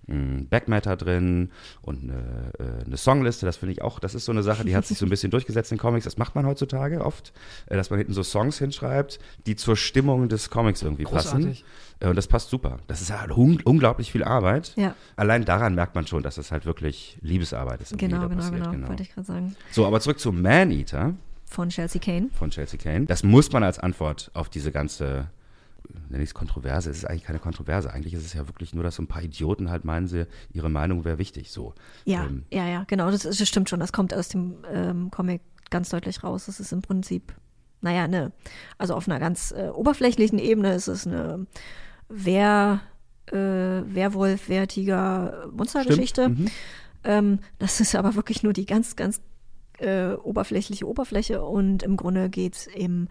Backmatter drin und eine, äh, eine Songliste. Das finde ich auch, das ist so eine Sache, die hat sich so ein bisschen [laughs] durchgesetzt in Comics. Das macht man heutzutage oft, äh, dass man hinten so Songs hinschreibt, die zur Stimmung des Comics irgendwie Großartig. passen. Äh, Und das passt super. Das ist halt un unglaublich viel Arbeit. Ja. Allein daran merkt man schon, dass das halt wirklich Liebesarbeit ist. Genau, genau, passiert. genau, wollte ich gerade sagen. So, aber zurück zu Man-Eater Von Chelsea Kane. von Chelsea Kane. Das muss man als Antwort auf diese ganze, nenne ich es Kontroverse, es ist eigentlich keine Kontroverse. Eigentlich ist es ja wirklich nur, dass so ein paar Idioten halt meinen, sie, ihre Meinung wäre wichtig. So. Ja, Ähm, ja, ja, genau, das, das stimmt schon. Das kommt aus dem ähm, Comic ganz deutlich raus. Das ist im Prinzip, naja, ne, also auf einer ganz äh, oberflächlichen Ebene ist es eine Wehr, äh, Werwolf, Wehrtiger Monstergeschichte. Stimmt. Mhm. Ähm, das ist aber wirklich nur die ganz, ganz äh, oberflächliche Oberfläche und im Grunde geht es eben,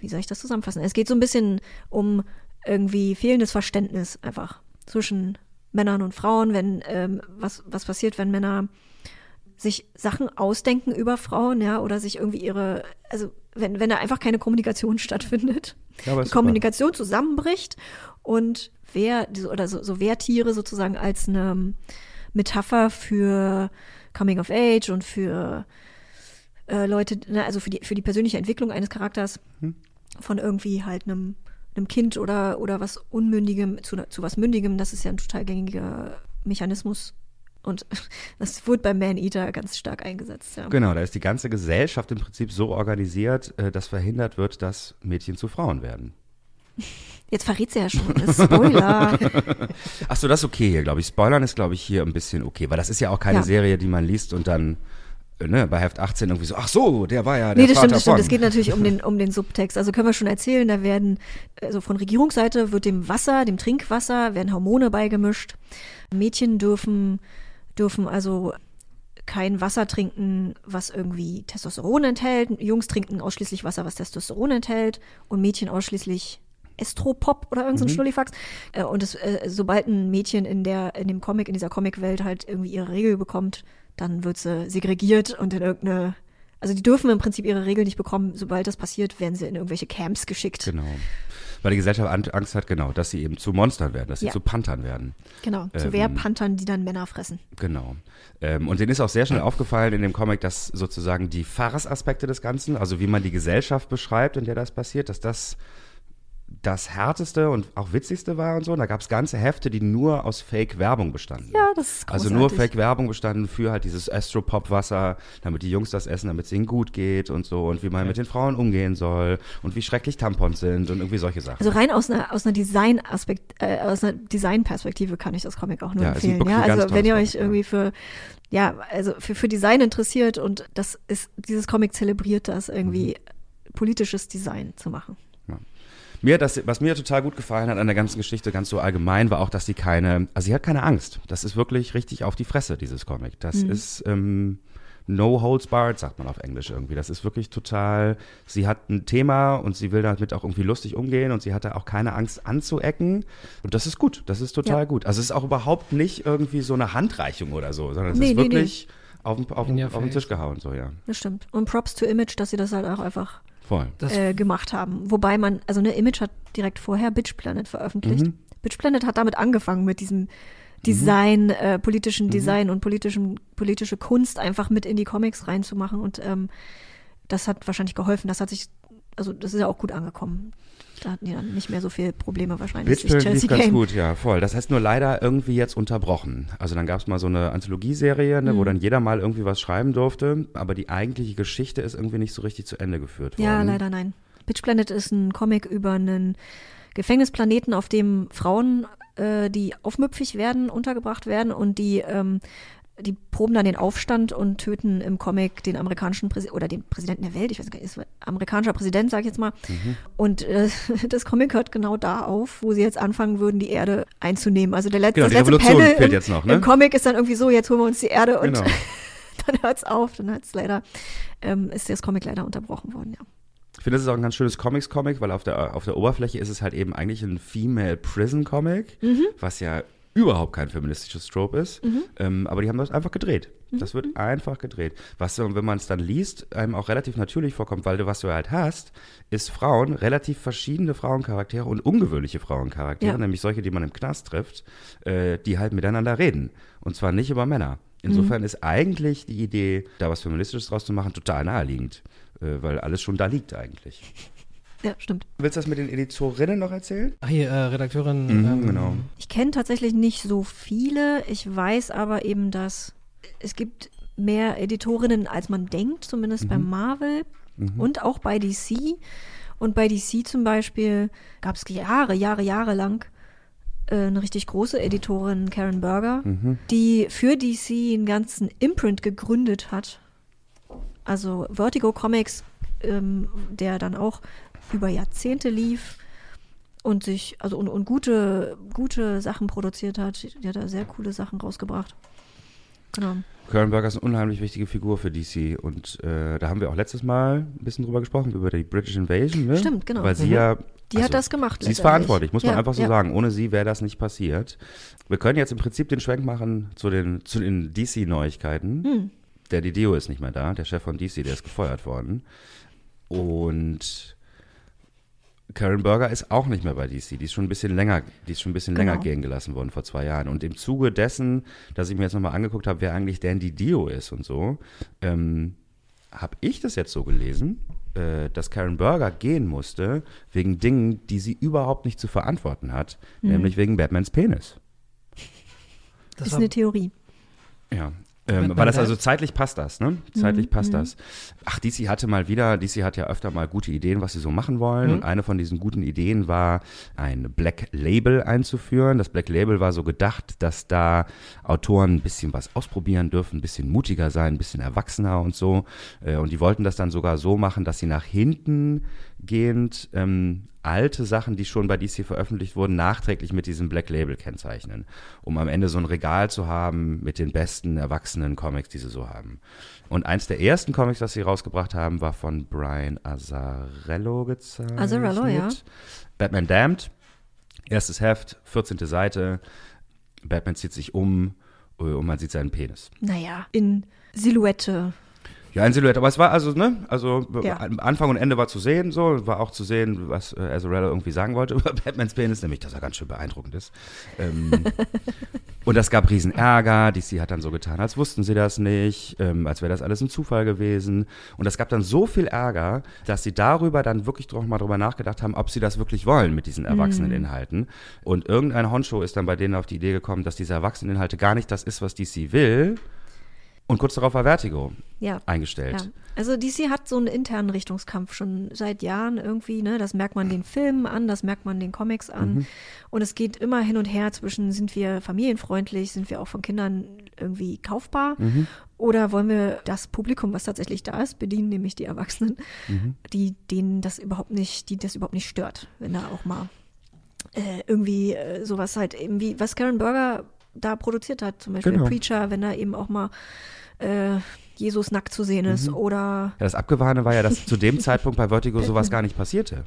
wie soll ich das zusammenfassen? Es geht so ein bisschen um irgendwie fehlendes Verständnis einfach zwischen Männern und Frauen, wenn ähm, was, was passiert, wenn Männer sich Sachen ausdenken über Frauen, ja, oder sich irgendwie ihre, also wenn, wenn da einfach keine Kommunikation [laughs] stattfindet, Ja, die ist super. Kommunikation zusammenbricht und wer, oder so, so Wehrtiere sozusagen als eine Metapher für Coming of Age und für äh, Leute, ne, also für die, für die persönliche Entwicklung eines Charakters Hm. Von irgendwie halt einem, einem Kind oder, oder was Unmündigem zu, zu was Mündigem, das ist ja ein total gängiger Mechanismus. Und [laughs] das wurde beim Man-Eater ganz stark eingesetzt, ja. Genau, da ist die ganze Gesellschaft im Prinzip so organisiert, äh, dass verhindert wird, dass Mädchen zu Frauen werden. [laughs] Jetzt verrät sie ja schon. Das ist Spoiler. [laughs] Achso, das ist okay hier, glaube ich. Spoilern ist, glaube ich, hier ein bisschen okay, weil das ist ja auch keine Ja. Serie, die man liest und dann ne, bei Heft 18 irgendwie so, ach so, der war ja der Nee, das Vater stimmt, das stimmt. Es geht natürlich um [laughs] den, um den Subtext. Also können wir schon erzählen, da werden, also von Regierungsseite wird dem Wasser, dem Trinkwasser, werden Hormone beigemischt. Mädchen dürfen, dürfen also kein Wasser trinken, was irgendwie Testosteron enthält. Jungs trinken ausschließlich Wasser, was Testosteron enthält. Und Mädchen ausschließlich Estropop oder irgendein so Schnullifax. Äh, Und es, äh, sobald ein Mädchen in der, in dem Comic, in dieser Comicwelt halt irgendwie ihre Regel bekommt, dann wird sie segregiert und in irgendeine, also die dürfen im Prinzip ihre Regel nicht bekommen. Sobald das passiert, werden sie in irgendwelche Camps geschickt. Genau. Weil die Gesellschaft An- Angst hat, genau, dass sie eben zu Monstern werden, dass sie Ja. zu Panthern werden. Genau, zu Ähm, Wehrpanthern, die dann Männer fressen. Genau. Ähm, und denen ist auch sehr schnell aufgefallen in dem Comic, dass sozusagen die Farce-Aspekte des Ganzen, also wie man die Gesellschaft beschreibt, in der das passiert, dass das das härteste und auch witzigste war und so. Und da gab es ganze Hefte, die nur aus Fake-Werbung bestanden. Ja, das ist Also großartig. nur Fake-Werbung bestanden für halt dieses Astropop-Wasser, damit die Jungs das essen, damit es ihnen gut geht und so und wie man mit den Frauen umgehen soll und wie schrecklich Tampons sind und irgendwie solche Sachen. Also rein aus einer, aus einer Design-Aspekt, äh, aus einer Designperspektive kann ich das Comic auch nur Ja, empfehlen. Ja, also wenn ihr euch Comic, irgendwie für, ja, also für, für Design interessiert und das ist, dieses Comic zelebriert das irgendwie Mhm. politisches Design zu machen. Mir das, was mir total gut gefallen hat an der ganzen Geschichte, ganz so allgemein, war auch, dass sie keine, also sie hat keine Angst. Das ist wirklich richtig auf die Fresse, dieses Comic. Das Mhm. ist ähm, no holds barred, sagt man auf Englisch irgendwie. Das ist wirklich total, sie hat ein Thema und sie will damit auch irgendwie lustig umgehen und sie hatte auch keine Angst anzuecken. Und das ist gut, das ist total Ja. gut. Also es ist auch überhaupt nicht irgendwie so eine Handreichung oder so, sondern es Nee, ist nee, wirklich auf, den- auf, your auf den. Tisch gehauen, so ja. Das stimmt. Und Props to Image, dass sie das halt auch einfach Voll. Das, äh, gemacht haben. Wobei man, also eine Image hat direkt vorher Bitch Planet veröffentlicht. Mhm. Bitch Planet hat damit angefangen mit diesem Design, äh, politischen Design und politischen, politische Kunst einfach mit in die Comics reinzumachen. Und ähm, das hat wahrscheinlich geholfen. Das hat sich, also das ist ja auch gut angekommen. Da hatten die dann nicht mehr so viele Probleme wahrscheinlich. Bitchpillen lief ganz gut, ja, voll. Das heißt nur leider irgendwie jetzt unterbrochen. Also dann gab es mal so eine Anthologieserie, ne, Mhm. wo dann jeder mal irgendwie was schreiben durfte, aber die eigentliche Geschichte ist irgendwie nicht so richtig zu Ende geführt worden. Ja, leider nein. Bitch Planet ist ein Comic über einen Gefängnisplaneten, auf dem Frauen, äh, die aufmüpfig werden, untergebracht werden und die, ähm, die proben dann den Aufstand und töten im Comic den amerikanischen Präsidenten oder den Präsidenten der Welt, ich weiß gar nicht, ist amerikanischer Präsident, sag ich jetzt mal. Mhm. Und äh, [laughs] das Comic hört genau da auf, wo sie jetzt anfangen würden, die Erde einzunehmen. Also der letzte, Genau, das letzte Revolution Panel im, jetzt noch, ne? im Comic ist dann irgendwie so, jetzt holen wir uns die Erde und Genau. [laughs] dann hört's auf, dann hört's leider, ähm, ist das Comic leider unterbrochen worden, ja. Ich finde, das ist auch ein ganz schönes Comics-Comic, weil auf der, auf der Oberfläche ist es halt eben eigentlich ein Female Prison Comic, Mhm. was ja überhaupt kein feministisches Trope ist. Ähm, aber die haben das einfach gedreht. Das wird einfach gedreht. Was, wenn man es dann liest, einem auch relativ natürlich vorkommt, weil du, was du halt hast, ist Frauen, relativ verschiedene Frauencharaktere und ungewöhnliche Frauencharaktere, Ja. nämlich solche, die man im Knast trifft, äh, die halt miteinander reden. Und zwar nicht über Männer. Insofern ist eigentlich die Idee, da was Feministisches draus zu machen, total naheliegend. Äh, weil alles schon da liegt eigentlich. Ja, stimmt. Willst du das mit den Editorinnen noch erzählen? Ach, hier, äh, Redakteurin. Mhm, ähm, genau. Ich kenne tatsächlich nicht so viele. Ich weiß aber eben, dass es gibt mehr Editorinnen, als man denkt, zumindest bei Marvel und auch bei DC. Und bei DC zum Beispiel gab es Jahre, Jahre, Jahre lang äh, eine richtig große Editorin, Karen Berger, die für DC einen ganzen Imprint gegründet hat. Also Vertigo Comics, ähm, der dann auch über Jahrzehnte lief und sich, also und, und gute, gute Sachen produziert hat. Die hat da sehr coole Sachen rausgebracht. Genau. Karen Berger ist eine unheimlich wichtige Figur für DC und äh, da haben wir auch letztes Mal ein bisschen drüber gesprochen, über die British Invasion. Ne? Stimmt, genau. Weil sie Mhm. ja. Die hat das gemacht Sie ist verantwortlich, muss man Ja, einfach so ja. sagen. Ohne sie wäre das nicht passiert. Wir können jetzt im Prinzip den Schwenk machen zu den, zu den DC-Neuigkeiten. Hm. Der Didio ist nicht mehr da, der Chef von DC, der ist gefeuert worden. Und Karen Berger ist auch nicht mehr bei DC. Die ist schon ein bisschen länger, die ist schon ein bisschen Genau. länger gehen gelassen worden vor zwei Jahren. Und im Zuge dessen, dass ich mir jetzt nochmal angeguckt habe, wer eigentlich Dan Didio ist und so, ähm, habe ich das jetzt so gelesen, äh, dass Karen Berger gehen musste wegen Dingen, die sie überhaupt nicht zu verantworten hat, Mhm. nämlich wegen Batmans Penis. Das ist eine Theorie. Ja. Ähm, weil das also zeitlich passt das, ne? Zeitlich passt das. Ach, DC hatte mal wieder, DC hat ja öfter mal gute Ideen, was sie so machen wollen. Und eine von diesen guten Ideen war, ein Black Label einzuführen. Das Black Label war so gedacht, dass da Autoren ein bisschen was ausprobieren dürfen, ein bisschen mutiger sein, ein bisschen erwachsener und so. Äh, Und die wollten das dann sogar so machen, dass sie nach hinten gehend ähm, alte Sachen, die schon bei DC veröffentlicht wurden, nachträglich mit diesem Black Label kennzeichnen, um am Ende so ein Regal zu haben mit den besten erwachsenen Comics, die sie so haben. Und eins der ersten Comics, das sie rausgebracht haben, war von Brian Azzarello gezeichnet. Azzarello, ja. Batman Damned, erstes Heft, 14. Seite. Batman zieht sich um äh, und man sieht seinen Penis. Naja, in Silhouette. Ja, ein Silhouette, aber es war also, ne, also Ja. Anfang und Ende war zu sehen, so, war auch zu sehen, was äh, Azarello irgendwie sagen wollte [laughs] über Batmans Penis, nämlich, dass er ganz schön beeindruckend ist. Ähm, [laughs] und das gab riesen Ärger, DC hat dann so getan, als wussten sie das nicht, ähm, als wäre das alles ein Zufall gewesen. Und es gab dann so viel Ärger, dass sie darüber dann wirklich doch mal drüber nachgedacht haben, ob sie das wirklich wollen mit diesen erwachsenen Inhalten. Und irgendein Honcho ist dann bei denen auf die Idee gekommen, dass diese erwachsenen Inhalte gar nicht das ist, was DC will. Und kurz darauf war Vertigo Ja. eingestellt. Ja. Also DC hat so einen internen Richtungskampf schon seit Jahren irgendwie, ne? Das merkt man den Filmen an, das merkt man den Comics an. Mhm. Und es geht immer hin und her zwischen, sind wir familienfreundlich, sind wir auch von Kindern irgendwie kaufbar? Mhm. Oder wollen wir das Publikum, was tatsächlich da ist, bedienen, nämlich die Erwachsenen, Mhm. die denen das überhaupt nicht, die das überhaupt nicht stört, wenn da auch mal äh, irgendwie äh, sowas halt eben wie, was Karen Berger da produziert hat, zum Beispiel Genau. Preacher, wenn da eben auch mal äh, Jesus nackt zu sehen ist oder Ja, das Abgefahrene war ja, dass zu dem [laughs] Zeitpunkt bei Vertigo sowas gar nicht passierte.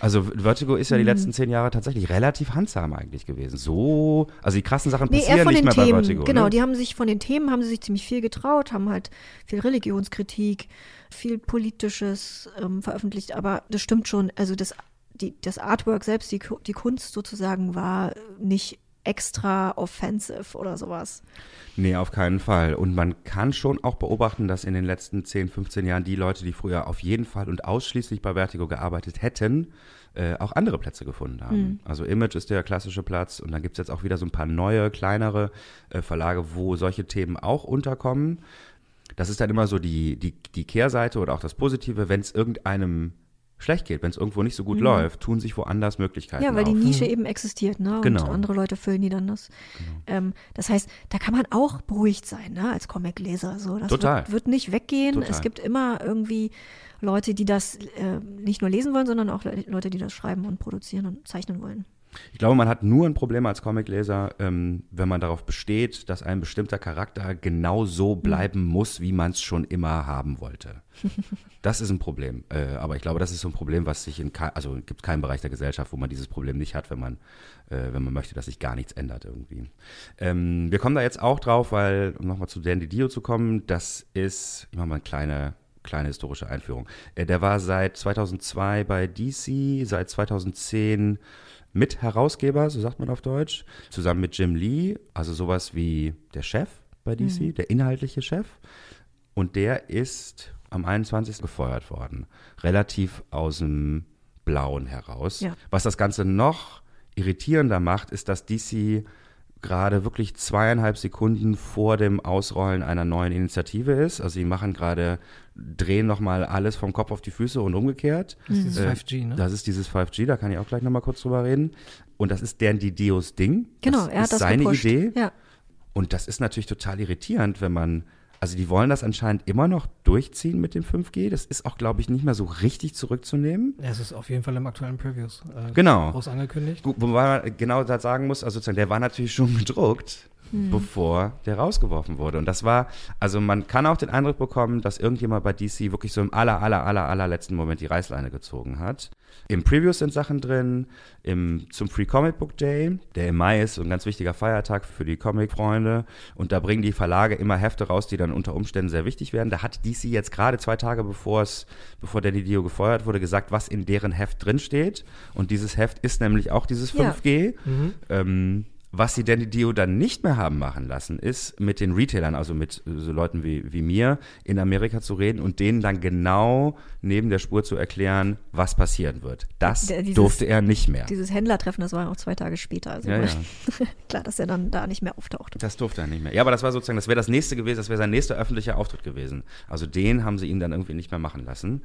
Also Vertigo ist ja Mhm. die letzten zehn Jahre tatsächlich relativ handsam eigentlich gewesen. So, also die krassen Sachen Nee, passieren eher von nicht den mehr bei Themen. Vertigo. genau, ne? die haben sich von den Themen haben sie sich ziemlich viel getraut, haben halt viel Religionskritik, viel politisches ähm, veröffentlicht, aber das stimmt schon, also das die, das Artwork selbst, die, die Kunst sozusagen war nicht extra offensive oder sowas. Nee, auf keinen Fall. Und man kann schon auch beobachten, dass in den letzten 10, 15 Jahren die Leute, die früher auf jeden Fall und ausschließlich bei Vertigo gearbeitet hätten, äh, auch andere Plätze gefunden haben. Hm. Also Image ist der klassische Platz und dann gibt es jetzt auch wieder so ein paar neue, kleinere äh, Verlage, wo solche Themen auch unterkommen. Das ist dann immer so die, die, die Kehrseite oder auch das Positive, wenn es irgendeinem schlecht geht, wenn es irgendwo nicht so gut läuft, tun sich woanders Möglichkeiten Mhm. Ja, weil die auf. Nische eben existiert, ne? Genau. Und andere Leute füllen die dann das. Ähm, das heißt, da kann man auch beruhigt sein, ne? Als Comicleser. So. Das Total. Wird, wird nicht weggehen. Total. Es gibt immer irgendwie Leute, die das äh, nicht nur lesen wollen, sondern auch Le Leute, die das schreiben und produzieren und zeichnen wollen. Ich glaube, man hat nur ein Problem als Comicleser, ähm, wenn man darauf besteht, dass ein bestimmter Charakter genau so bleiben muss, wie man es schon immer haben wollte. [laughs] Das ist ein Problem. Äh, aber ich glaube, das ist so ein Problem, was sich in also gibt keinen Bereich der Gesellschaft, wo man dieses Problem nicht hat, wenn man, äh, wenn man möchte, dass sich gar nichts ändert irgendwie. Ähm, wir kommen da jetzt auch drauf, weil, um nochmal zu Dandy Dio zu kommen, das ist, ich mache mal eine kleine kleine historische Einführung. Äh, der war seit 2002 bei DC, seit 2010 Mitherausgeber, so sagt man auf Deutsch, zusammen mit Jim Lee, also sowas wie der Chef bei DC, mhm. der inhaltliche Chef. Und der ist am 21. gefeuert worden, relativ aus dem Blauen heraus. Ja. Was das Ganze noch irritierender macht, ist, dass DC gerade wirklich zweieinhalb Sekunden vor dem Ausrollen einer neuen Initiative ist. Also sie machen gerade, drehen nochmal alles vom Kopf auf die Füße und umgekehrt. Das ist dieses äh, 5G, ne? Das ist dieses 5G, da kann ich auch gleich nochmal kurz drüber reden. Und das ist deren Didios Ding. Genau, das er hat ist das seine gepusht. Idee. Ja. Und das ist natürlich total irritierend, wenn man also die wollen das anscheinend immer noch durchziehen mit dem 5G. Das ist auch, glaube ich, nicht mehr so richtig zurückzunehmen. Es ist auf jeden Fall im aktuellen Previews äh, genau. groß angekündigt. Wobei man genau da sagen muss, also sozusagen, der war natürlich schon [laughs] gedruckt hm. bevor der rausgeworfen wurde. Und das war, also man kann auch den Eindruck bekommen, dass irgendjemand bei DC wirklich so im aller, aller, aller, allerletzten Moment die Reißleine gezogen hat. Im Previews sind Sachen drin, im, zum Free Comic Book Day, der im Mai ist, so ein ganz wichtiger Feiertag für die Comic-Freunde. Und da bringen die Verlage immer Hefte raus, die dann unter Umständen sehr wichtig werden. Da hat DC jetzt gerade zwei Tage bevor es, bevor Danny Dio gefeuert wurde, gesagt, was in deren Heft drinsteht. Und dieses Heft ist nämlich auch dieses 5G. Ja. Mhm. Ähm, was sie Danny Dio dann nicht mehr haben machen lassen, ist mit den Retailern, also mit so Leuten wie, wie mir, in Amerika zu reden und denen dann genau neben der Spur zu erklären, was passieren wird. Das dieses, durfte er nicht mehr. Dieses Händlertreffen, das war auch zwei Tage später. Also ja, ja. [laughs] klar, dass er dann da nicht mehr auftaucht. Das durfte er nicht mehr. Ja, aber das war sozusagen, das wäre das nächste gewesen, das wäre sein nächster öffentlicher Auftritt gewesen. Also den haben sie ihn dann irgendwie nicht mehr machen lassen.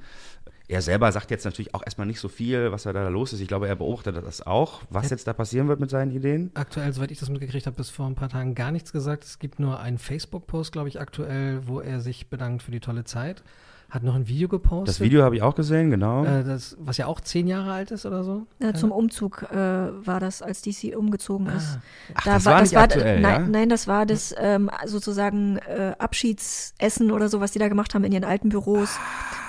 Er selber sagt jetzt natürlich auch erstmal nicht so viel, was da, da los ist. Ich glaube, er beobachtet das auch, was jetzt da passieren wird mit seinen Ideen. Aktuell, soweit ich das mitgekriegt habe, bis vor ein paar Tagen gar nichts gesagt. Es gibt nur einen Facebook-Post, glaube ich, aktuell, wo er sich bedankt für die tolle Zeit hat noch ein Video gepostet. Das Video habe ich auch gesehen, genau. Äh, das, was ja auch zehn Jahre alt ist oder so. Ja, zum Umzug äh, war das, als DC umgezogen ah. ist. Ach, da das war, war das war, aktuell, nein, ja? nein, das war das ähm, sozusagen äh, Abschiedsessen oder so, was die da gemacht haben in ihren alten Büros,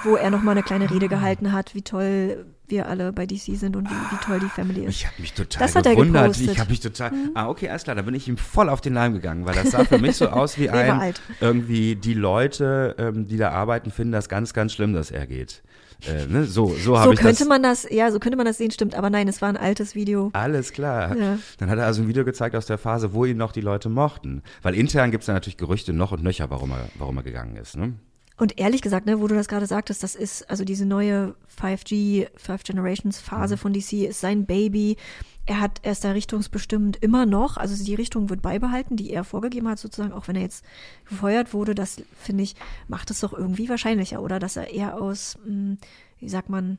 wo er nochmal eine kleine Rede gehalten hat, wie toll wir alle bei DC sind und wie, wie toll die Family ist. Ich habe mich total das gewundert. ich habe mich total. Mhm. Ah, okay, alles klar. Da bin ich ihm voll auf den Leim gegangen, weil das sah für mich so [laughs] aus wie ein irgendwie die Leute, ähm, die da arbeiten, finden das ganz, ganz schlimm, dass er geht. Äh, ne? So, so habe so ich könnte man das, ja, so könnte man das sehen, stimmt. Aber nein, es war ein altes Video. Alles klar. Ja. Dann hat er also ein Video gezeigt aus der Phase, wo ihn noch die Leute mochten. Weil intern gibt es da natürlich Gerüchte noch und nöcher, warum er, warum er gegangen ist. Ne? Und ehrlich gesagt, ne, wo du das gerade sagtest, das ist also diese neue 5G, Five Generations Phase mhm. von DC ist sein Baby. Er hat, er ist da richtungsbestimmt immer noch. Also die Richtung wird beibehalten, die er vorgegeben hat, sozusagen, auch wenn er jetzt gefeuert wurde. Das finde ich, macht es doch irgendwie wahrscheinlicher, oder? Dass er eher aus, hm, wie sagt man,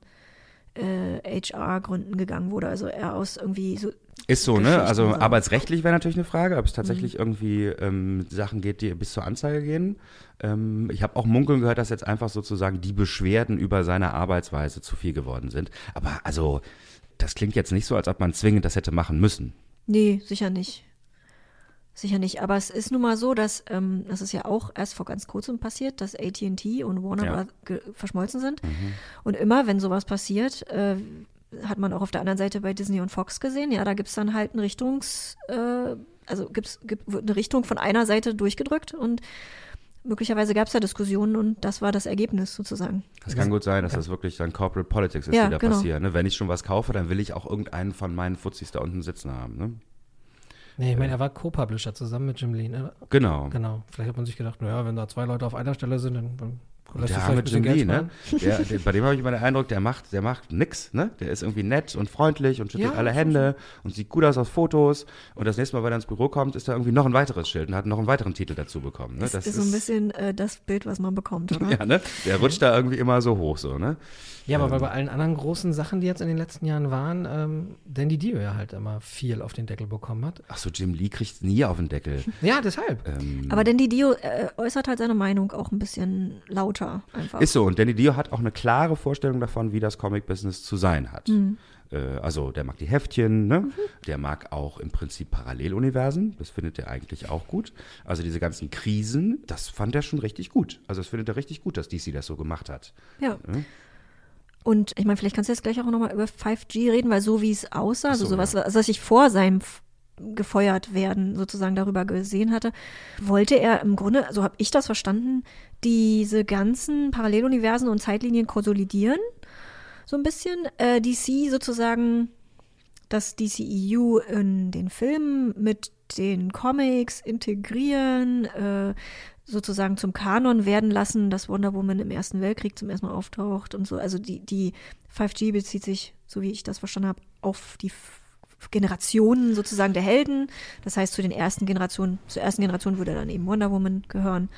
äh, HR-Gründen gegangen wurde. Also eher aus irgendwie so ist so, ne? Also arbeitsrechtlich wäre natürlich eine Frage, ob es tatsächlich mhm. irgendwie ähm, Sachen geht, die bis zur Anzeige gehen. Ähm, ich habe auch munkeln gehört, dass jetzt einfach sozusagen die Beschwerden über seine Arbeitsweise zu viel geworden sind. Aber also, das klingt jetzt nicht so, als ob man zwingend das hätte machen müssen. Nee, sicher nicht. Sicher nicht. Aber es ist nun mal so, dass ähm, das ist ja auch erst vor ganz kurzem passiert, dass AT&T und Warner ja. verschmolzen sind. Mhm. Und immer, wenn sowas passiert, äh, hat man auch auf der anderen Seite bei Disney und Fox gesehen. Ja, da gibt es dann halt eine Richtungs, äh, also gibt's, gibt, wird eine Richtung von einer Seite durchgedrückt und möglicherweise gab es da Diskussionen und das war das Ergebnis sozusagen. Das kann gut sein, dass das wirklich dann Corporate Politics ist, ja, die da genau. passieren. Ne? Wenn ich schon was kaufe, dann will ich auch irgendeinen von meinen Fuzis da unten sitzen haben. Ne? Nee, ich meine, er war Co-Publisher zusammen mit Jim Lee. Ne? Genau. Genau. Vielleicht hat man sich gedacht, naja, wenn da zwei Leute auf einer Stelle sind, dann, dann der mit Jim Lee, ne? Der, der, bei dem habe ich immer den Eindruck, der macht, der macht nix, ne? Der ist irgendwie nett und freundlich und schüttelt ja, alle Hände und sieht gut aus auf Fotos. Und das nächste Mal, wenn er ins Büro kommt, ist da irgendwie noch ein weiteres Schild und hat noch einen weiteren Titel dazu bekommen. Ne? Das, das ist so ein bisschen äh, das Bild, was man bekommt, [laughs] oder? ja, ne? Der rutscht da irgendwie immer so hoch, so, ne? Ja, aber ähm, weil bei allen anderen großen Sachen, die jetzt in den letzten Jahren waren, ähm, Dandy Dio ja halt immer viel auf den Deckel bekommen hat. Ach so, Jim Lee kriegt nie auf den Deckel. [laughs] ja, deshalb. Ähm, aber Dandy Dio äh, äußert halt seine Meinung auch ein bisschen lauter einfach. Ist so. Und Danny Dio hat auch eine klare Vorstellung davon, wie das Comic-Business zu sein hat. Mhm. Äh, also der mag die Heftchen, ne? der mag auch im Prinzip Paralleluniversen, das findet er eigentlich auch gut. Also diese ganzen Krisen, das fand er schon richtig gut. Also das findet er richtig gut, dass DC das so gemacht hat. Ja. Und ich meine, vielleicht kannst du jetzt gleich auch nochmal über 5G reden, weil so wie es aussah, also so, sowas, ja. was ich vor seinem gefeuert werden sozusagen darüber gesehen hatte, wollte er im Grunde, so habe ich das verstanden, diese ganzen Paralleluniversen und Zeitlinien konsolidieren, so ein bisschen. Äh, DC sozusagen das DCEU in den Filmen mit den Comics integrieren, äh, sozusagen zum Kanon werden lassen, dass Wonder Woman im Ersten Weltkrieg zum ersten Mal auftaucht und so. Also die, die 5G bezieht sich, so wie ich das verstanden habe, auf die Generationen sozusagen der Helden. Das heißt, zu den ersten Generationen, zur ersten Generation würde dann eben Wonder Woman gehören.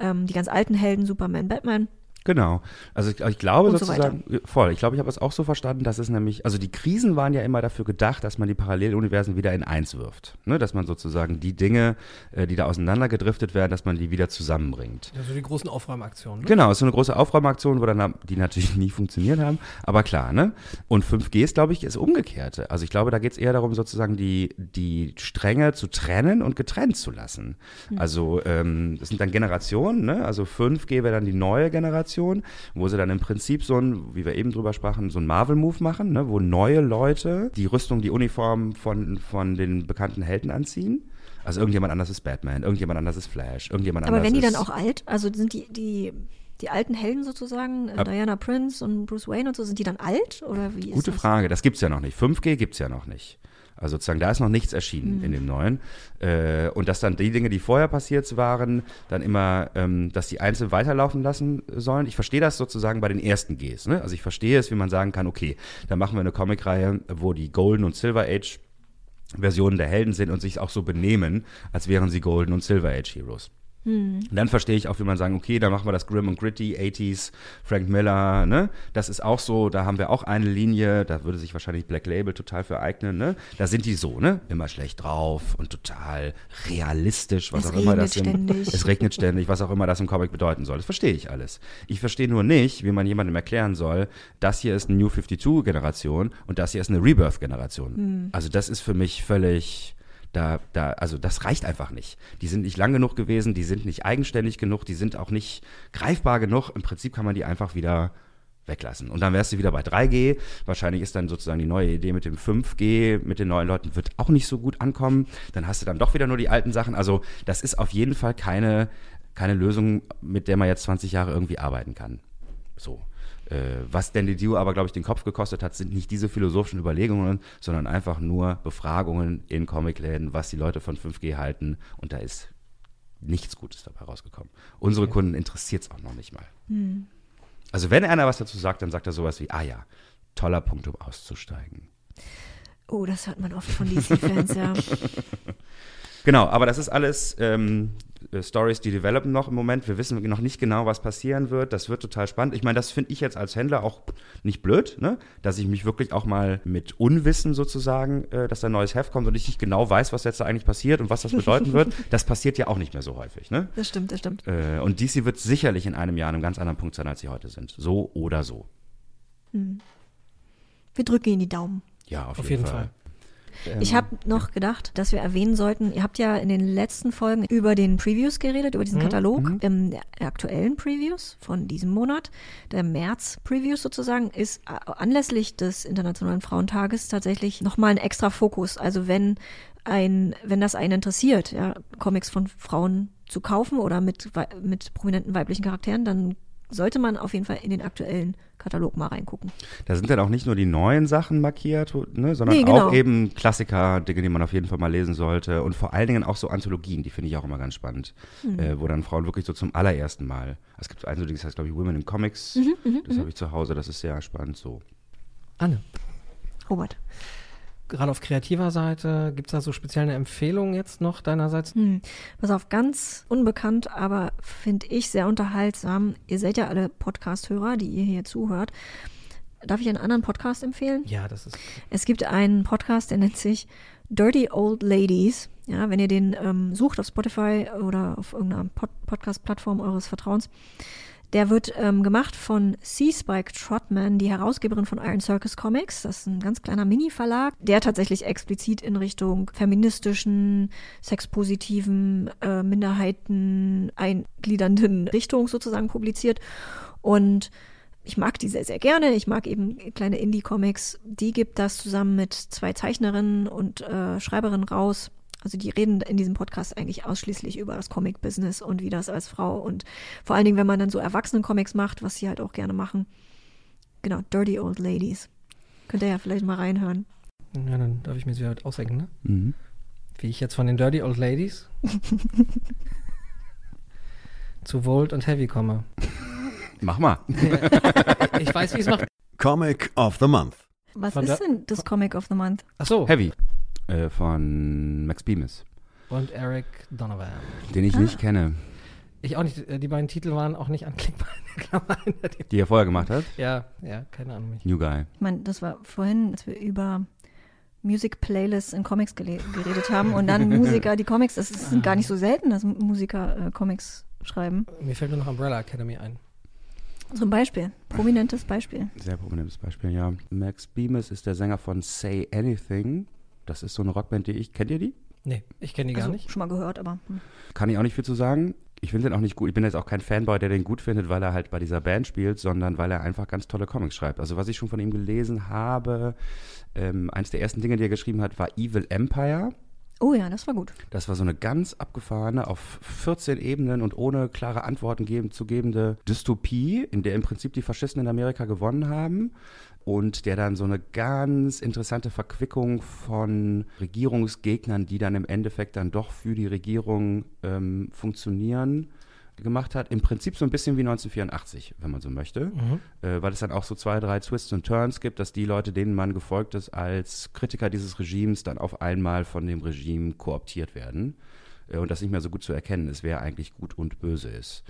Ähm, die ganz alten Helden, Superman, Batman. Genau. Also ich, ich glaube Und so sozusagen, voll, ich glaube, ich habe es auch so verstanden, dass es nämlich, also die Krisen waren ja immer dafür gedacht, dass man die Paralleluniversen wieder in eins wirft. Ne? Dass man sozusagen die Dinge, äh, die da auseinandergedriftet werden, dass man die wieder zusammenbringt. Also die großen Aufräumaktionen. Ne? Genau, ist so eine große Aufräumaktion, wo dann die natürlich [laughs] nie funktioniert haben, aber klar, ne? Und 5G ist, glaube ich, ist umgekehrte. Also ich glaube, da geht es eher darum, sozusagen die, die Stränge zu trennen und getrennt zu lassen. Also ähm, das sind dann Generationen, ne? Also 5G wäre dann die neue Generation, wo sie dann im Prinzip so ein, wie wir eben drüber sprachen, so ein Marvel-Move machen, ne? Wo neue Leute die Rüstung, die Uniform von, von den bekannten Helden anziehen. Also irgendjemand anders ist Batman, irgendjemand anders ist Flash, irgendjemand Aber anders werden die ist dann auch alt? Also sind die, die, die alten Helden sozusagen, äh, Ab- Diana Prince und Bruce Wayne und so, sind die dann alt? Oder wie ist Gute das? Frage, das gibt's ja noch nicht. 5G gibt's ja noch nicht. Also sozusagen, da ist noch nichts erschienen in dem neuen. Äh, und dass dann die Dinge, die vorher passiert waren, dann immer, ähm, dass die einzeln weiterlaufen lassen sollen. Ich verstehe das sozusagen bei den ersten Gs. Ne? Also ich verstehe es, wie man sagen kann, okay, dann machen wir eine Comicreihe, wo die Golden und Silver Age Versionen der Helden sind und sich auch so benehmen, als wären sie Golden und Silver Age Heroes. Und Dann verstehe ich auch, wie man sagen, okay, dann machen wir das Grim und Gritty, 80s, Frank Miller, ne? Das ist auch so, da haben wir auch eine Linie, da würde sich wahrscheinlich Black Label total für eignen, ne? Da sind die so, ne? Immer schlecht drauf und total realistisch, was Es auch immer das im, ständig. Es regnet ständig, was auch immer das im Comic bedeuten soll. Das verstehe ich alles. Ich verstehe nur nicht, wie man jemandem erklären soll, das hier ist eine New 52-Generation und das hier ist eine Rebirth-Generation. Also das ist für mich völlig da, da, also das reicht einfach nicht. Die sind nicht lang genug gewesen, die sind nicht eigenständig genug, die sind auch nicht greifbar genug. Im Prinzip kann man die einfach wieder weglassen. Und dann wärst du wieder bei 3G. Wahrscheinlich ist dann sozusagen die neue Idee mit dem 5G, mit den neuen Leuten, wird auch nicht so gut ankommen. Dann hast du dann doch wieder nur die alten Sachen. Also das ist auf jeden Fall keine, keine Lösung, mit der man jetzt 20 Jahre irgendwie arbeiten kann. So. Äh, was Danny Dio aber, glaube ich, den Kopf gekostet hat, sind nicht diese philosophischen Überlegungen, sondern einfach nur Befragungen in Comicläden, was die Leute von 5G halten. Und da ist nichts Gutes dabei rausgekommen. Unsere Kunden interessiert es auch noch nicht mal. Also wenn einer was dazu sagt, dann sagt er sowas wie, ah ja, toller Punkt, um auszusteigen. Oh, das hört man oft von DC-Fans, ja. [laughs] Genau, aber das ist alles ähm, äh, Stories, die developen noch im Moment. Wir wissen noch nicht genau, was passieren wird. Das wird total spannend. Ich meine, das finde ich jetzt als Händler auch nicht blöd, ne? dass ich mich wirklich auch mal mit Unwissen sozusagen, äh, dass da ein neues Heft kommt und ich nicht genau weiß, was jetzt da eigentlich passiert und was das bedeuten wird. [laughs] Das passiert ja auch nicht mehr so häufig. Ne? Das stimmt, das stimmt. Äh, und DC wird sicherlich in einem Jahr an einem ganz anderen Punkt sein, als sie heute sind. So oder so. Wir drücken Ihnen die Daumen. Ja, auf, Auf jeden, jeden Fall. Fall. Ähm, Ich habe noch gedacht, dass wir erwähnen sollten, ihr habt ja in den letzten Folgen über den Previews geredet, über diesen Katalog. Ähm, der aktuellen Previews von diesem Monat, der März-Previews sozusagen, ist äh, anlässlich des Internationalen Frauentages tatsächlich nochmal ein extra Fokus. Also wenn ein, wenn das einen interessiert, ja, Comics von Frauen zu kaufen oder mit, mit prominenten weiblichen Charakteren, dann sollte man auf jeden Fall in den aktuellen Katalog mal reingucken. Da sind dann auch nicht nur die neuen Sachen markiert, ne, sondern Nee, genau. auch eben Klassiker, Dinge, die man auf jeden Fall mal lesen sollte. Und vor allen Dingen auch so Anthologien, die finde ich auch immer ganz spannend. Hm. Äh, wo dann Frauen wirklich so zum allerersten Mal. Es gibt ein so, das heißt, glaube ich, Women in Comics. Mhm, das habe ich zu Hause, das ist sehr spannend so. Anne, Robert. Gerade auf kreativer Seite, gibt es da so spezielle Empfehlungen jetzt noch deinerseits? Hm. Pass auf, ganz unbekannt, aber finde ich sehr unterhaltsam. Ihr seid ja alle Podcast-Hörer, die ihr hier zuhört. Darf ich einen anderen Podcast empfehlen? Ja, das ist. Es gibt einen Podcast, der nennt sich Dirty Old Ladies. Ja, wenn ihr den ähm, sucht auf Spotify oder auf irgendeiner Pod Podcast-Plattform eures Vertrauens, Der wird ähm, gemacht von C. Spike Trotman, die Herausgeberin von Iron Circus Comics. Das ist ein ganz kleiner Mini-Verlag, der tatsächlich explizit in Richtung feministischen, sexpositiven, äh, Minderheiten eingliedernden [laughs] Richtung sozusagen publiziert. Und ich mag die sehr, sehr gerne. Ich mag eben kleine Indie-Comics. Die gibt das zusammen mit zwei Zeichnerinnen und äh, Schreiberinnen raus. Also die reden in diesem Podcast eigentlich ausschließlich über das Comic-Business und wie das als Frau und vor allen Dingen, wenn man dann so Erwachsenen-Comics macht, was sie halt auch gerne machen. Genau, Dirty Old Ladies. Könnt ihr ja vielleicht mal reinhören. Ja, dann darf ich mir sie halt ausdenken, ne? Mhm. Wie ich jetzt von den Dirty Old Ladies [laughs] zu Volt und Heavy komme. Mach mal. [laughs] Ich weiß, wie es macht. Comic of the Month. Was Von ist denn das Comic of the Month? Ach so. Heavy äh, von Max Bemis, Und Eric Donovan. den ich Ah. nicht kenne, Ich auch nicht. äh, Die beiden Titel waren auch nicht anklickbar [laughs] in der Klammer. hinter dem- die er vorher gemacht hat. Ja, ja, keine Ahnung. Mich. New Guy. Ich meine, das war vorhin, als wir über Music Playlists in Comics geredet haben und dann [laughs] Musiker, die Comics, das ist gar nicht so selten, dass Musiker äh, Comics schreiben. Mir fällt nur noch Umbrella Academy ein. Zum Beispiel, prominentes Beispiel. Sehr prominentes Beispiel, ja. Max Bemis ist der Sänger von Say Anything. Das ist so eine Rockband, die ich. Kennt ihr die? Nee, ich kenne die gar also, nicht. Schon mal gehört, aber hm. Kann ich auch nicht viel zu sagen. Ich finde den auch nicht gut. Ich bin jetzt auch kein Fanboy, der den gut findet, weil er halt bei dieser Band spielt, sondern weil er einfach ganz tolle Comics schreibt. Also was ich schon von ihm gelesen habe, ähm, eines der ersten Dinge, die er geschrieben hat, war Evil Empire. oh ja, das war gut. Das war so eine ganz abgefahrene, auf 14 Ebenen und ohne klare Antworten geben, zu gebende Dystopie, in der im Prinzip die Faschisten in Amerika gewonnen haben und der dann so eine ganz interessante Verquickung von Regierungsgegnern, die dann im Endeffekt dann doch für die Regierung ähm, funktionieren, gemacht hat. Im Prinzip so ein bisschen wie 1984, wenn man so möchte Mhm. äh, weil es dann auch so zwei, drei Twists und Turns gibt, dass die Leute, denen man gefolgt ist als Kritiker dieses Regimes, dann auf einmal von dem Regime kooptiert werden äh, und das nicht mehr so gut zu erkennen ist, wer eigentlich gut und böse ist.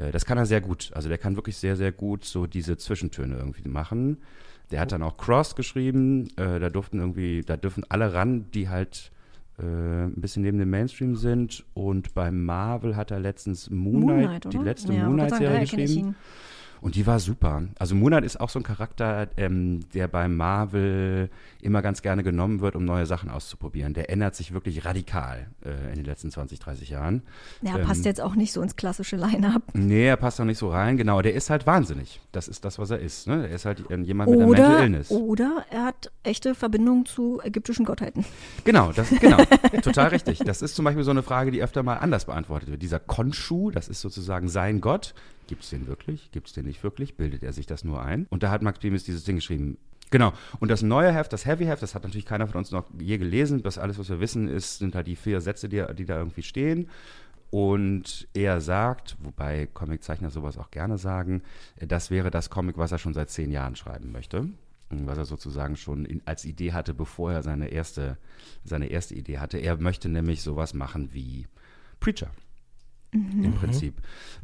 Äh, das kann er sehr gut. Also der kann wirklich sehr, sehr gut so diese Zwischentöne irgendwie machen. Der hat dann auch Cross geschrieben. Äh, da durften irgendwie, da dürfen alle ran, die halt äh, ein bisschen neben dem Mainstream sind. Und bei Marvel hat er letztens Moon Knight, die letzte ja, Moon wollte sagen, Knight-Serie daher kenn ich geschrieben. Und die war super. Also Moonlight ist auch so ein Charakter, ähm, der bei Marvel immer ganz gerne genommen wird, um neue Sachen auszuprobieren. Der ändert sich wirklich radikal äh, in den letzten 20, 30 Jahren. Ja, Ähm, passt jetzt auch nicht so ins klassische Line-Up. Nee, er passt auch nicht so rein. Genau, der ist halt wahnsinnig. Das ist das, was er ist. Ne? Er ist halt ähm, jemand mit einer Mental Oder, Illness. oder er hat echte Verbindungen zu ägyptischen Gottheiten. Genau, das [laughs] genau. Total richtig. Das ist zum Beispiel so eine Frage, die öfter mal anders beantwortet wird. Dieser Konshu, das ist sozusagen sein Gott. Gibt es den wirklich? Gibt es den nicht wirklich? Bildet er sich das nur ein? Und da hat Max Bemis dieses Ding geschrieben. Genau. Und das neue Heft, das Heavy Heft, das hat natürlich keiner von uns noch je gelesen. Das alles, was wir wissen, ist, sind halt die vier Sätze, die, die da irgendwie stehen. Und er sagt, wobei Comiczeichner sowas auch gerne sagen, das wäre das Comic, was er schon seit zehn Jahren schreiben möchte. Was er sozusagen schon in, als Idee hatte, bevor er seine erste, seine erste Idee hatte. Er möchte nämlich sowas machen wie Preacher. Im Prinzip.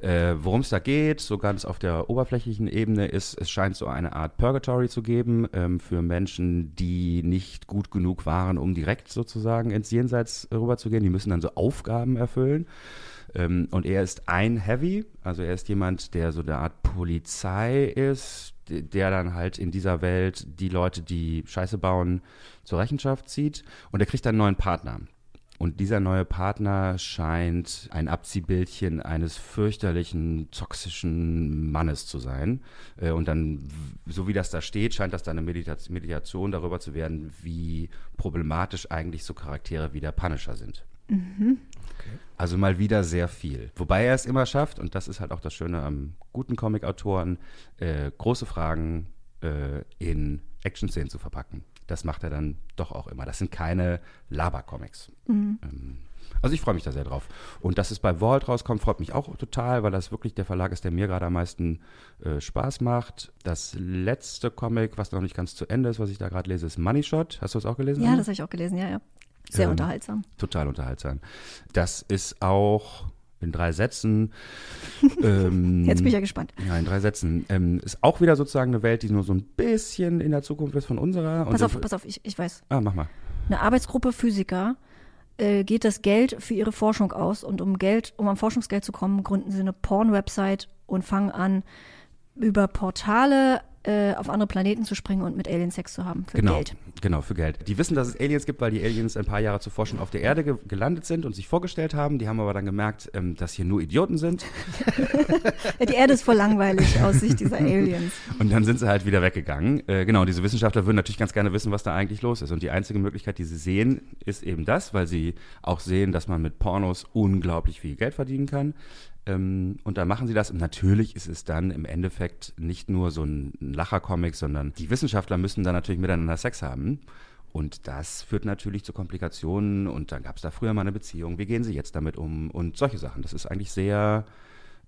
Äh, Worum es da geht, so ganz auf der oberflächlichen Ebene, ist, es scheint so eine Art Purgatory zu geben ähm, für Menschen, die nicht gut genug waren, um direkt sozusagen ins Jenseits rüberzugehen. Die müssen dann so Aufgaben erfüllen. Ähm, und er ist ein Heavy, also er ist jemand, der so eine Art Polizei ist, der dann halt in dieser Welt die Leute, die Scheiße bauen, zur Rechenschaft zieht. Und er kriegt dann einen neuen Partner. Und dieser neue Partner scheint ein Abziehbildchen eines fürchterlichen, toxischen Mannes zu sein. Äh, Und dann, so wie das da steht, scheint das dann eine Medita- Meditation darüber zu werden, wie problematisch eigentlich so Charaktere wie der Punisher sind. Also mal wieder sehr viel. Wobei er es immer schafft, und das ist halt auch das Schöne am guten Comic-Autoren, äh, große Fragen äh, in Action-Szenen zu verpacken. Das macht er dann doch auch immer. Das sind keine Laber-Comics. Ähm, also ich freue mich da sehr drauf. Und dass es bei Vault rauskommt, freut mich auch total, weil das wirklich der Verlag ist, der mir gerade am meisten äh, Spaß macht. Das letzte Comic, was noch nicht ganz zu Ende ist, was ich da gerade lese, ist Money Shot. Hast du es auch gelesen? Ja, Anne? das habe ich auch gelesen, ja, ja. Sehr Ähm, unterhaltsam. total unterhaltsam. Das ist auch in drei Sätzen. [laughs] ähm, Jetzt bin ich ja gespannt. ja, in drei Sätzen. Ähm, ist auch wieder sozusagen eine Welt, die nur so ein bisschen in der Zukunft ist von unserer. Pass auf, pass auf, ich, ich weiß. Ah, mach mal. Eine Arbeitsgruppe Physiker äh, geht das Geld für ihre Forschung aus und um Geld, um an Forschungsgeld zu kommen, gründen sie eine Porn-Website und fangen an, über Portale äh, auf andere Planeten zu springen und mit Aliens Sex zu haben für genau, Geld. Genau, für Geld. Die wissen, dass es Aliens gibt, weil die Aliens ein paar Jahre zuvor schon auf der Erde ge gelandet sind und sich vorgestellt haben. Die haben aber dann gemerkt, ähm, dass hier nur Idioten sind. [laughs] die Erde ist voll langweilig aus Sicht dieser Aliens. Und dann sind sie halt wieder weggegangen. Äh, genau, diese Wissenschaftler würden natürlich ganz gerne wissen, was da eigentlich los ist. Und die einzige Möglichkeit, die sie sehen, ist eben das, weil sie auch sehen, dass man mit Pornos unglaublich viel Geld verdienen kann. Ähm, und da machen sie das. Und natürlich ist es dann im Endeffekt nicht nur so ein Lacher-Comic, sondern die Wissenschaftler müssen dann natürlich miteinander Sex haben. Und das führt natürlich zu Komplikationen. Und dann gab es da früher mal eine Beziehung. Wie gehen sie jetzt damit um? Und solche Sachen. Das ist eigentlich sehr.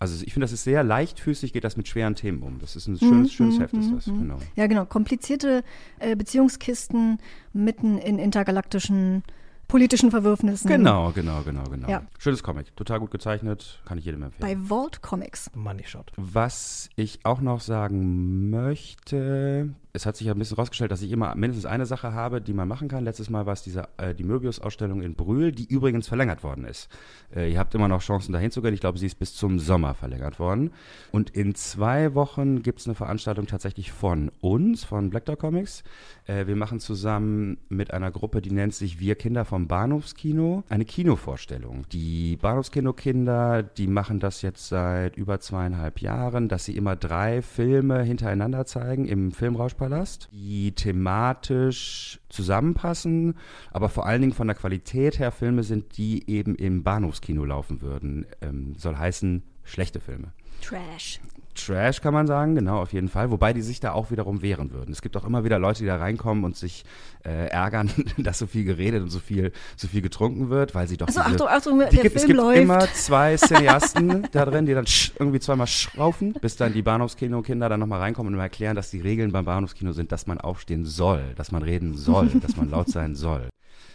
Also ich finde, das ist sehr leichtfüßig, geht das mit schweren Themen um. Das ist ein schönes, schönes Heft, ist das, genau. Ja, genau. Komplizierte äh, Beziehungskisten mitten in intergalaktischen politischen Verwürfnissen. Genau, genau, genau, genau. Ja. Schönes Comic, total gut gezeichnet, kann ich jedem empfehlen. Bei Vault Comics. Money Shot. Was ich auch noch sagen möchte, es hat sich ja ein bisschen rausgestellt, dass ich immer mindestens eine Sache habe, die man machen kann. Letztes Mal war es diese, äh, die Möbius-Ausstellung in Brühl, die übrigens verlängert worden ist. Äh, ihr habt immer noch Chancen, dahin zu gehen. Ich glaube, sie ist bis zum Sommer verlängert worden. Und in zwei Wochen gibt es eine Veranstaltung tatsächlich von uns, von Black Dog Comics. Äh, wir machen zusammen mit einer Gruppe, die nennt sich Wir Kinder vom Bahnhofskino, eine Kinovorstellung. Die Bahnhofskino-Kinder, die machen das jetzt seit über zweieinhalb Jahren, dass sie immer drei Filme hintereinander zeigen im Filmrauschpalast Palast, die thematisch zusammenpassen, aber vor allen Dingen von der Qualität her Filme sind, die eben im Bahnhofskino laufen würden. Ähm, soll heißen, schlechte Filme. Trash. Trash kann man sagen, genau, auf jeden Fall. Wobei die sich da auch wiederum wehren würden. Es gibt auch immer wieder Leute, die da reinkommen und sich äh, ärgern, [laughs] dass so viel geredet und so viel, so viel getrunken wird, weil sie doch. Achso, diese, Achtung, Achtung, der gibt, Film es gibt läuft. immer zwei [laughs] Cineasten da drin, die dann irgendwie zweimal schraufen, bis dann die Bahnhofskino-Kinder dann nochmal reinkommen und erklären, dass die Regeln beim Bahnhofskino sind, dass man aufstehen soll, dass man reden soll, dass man laut sein soll.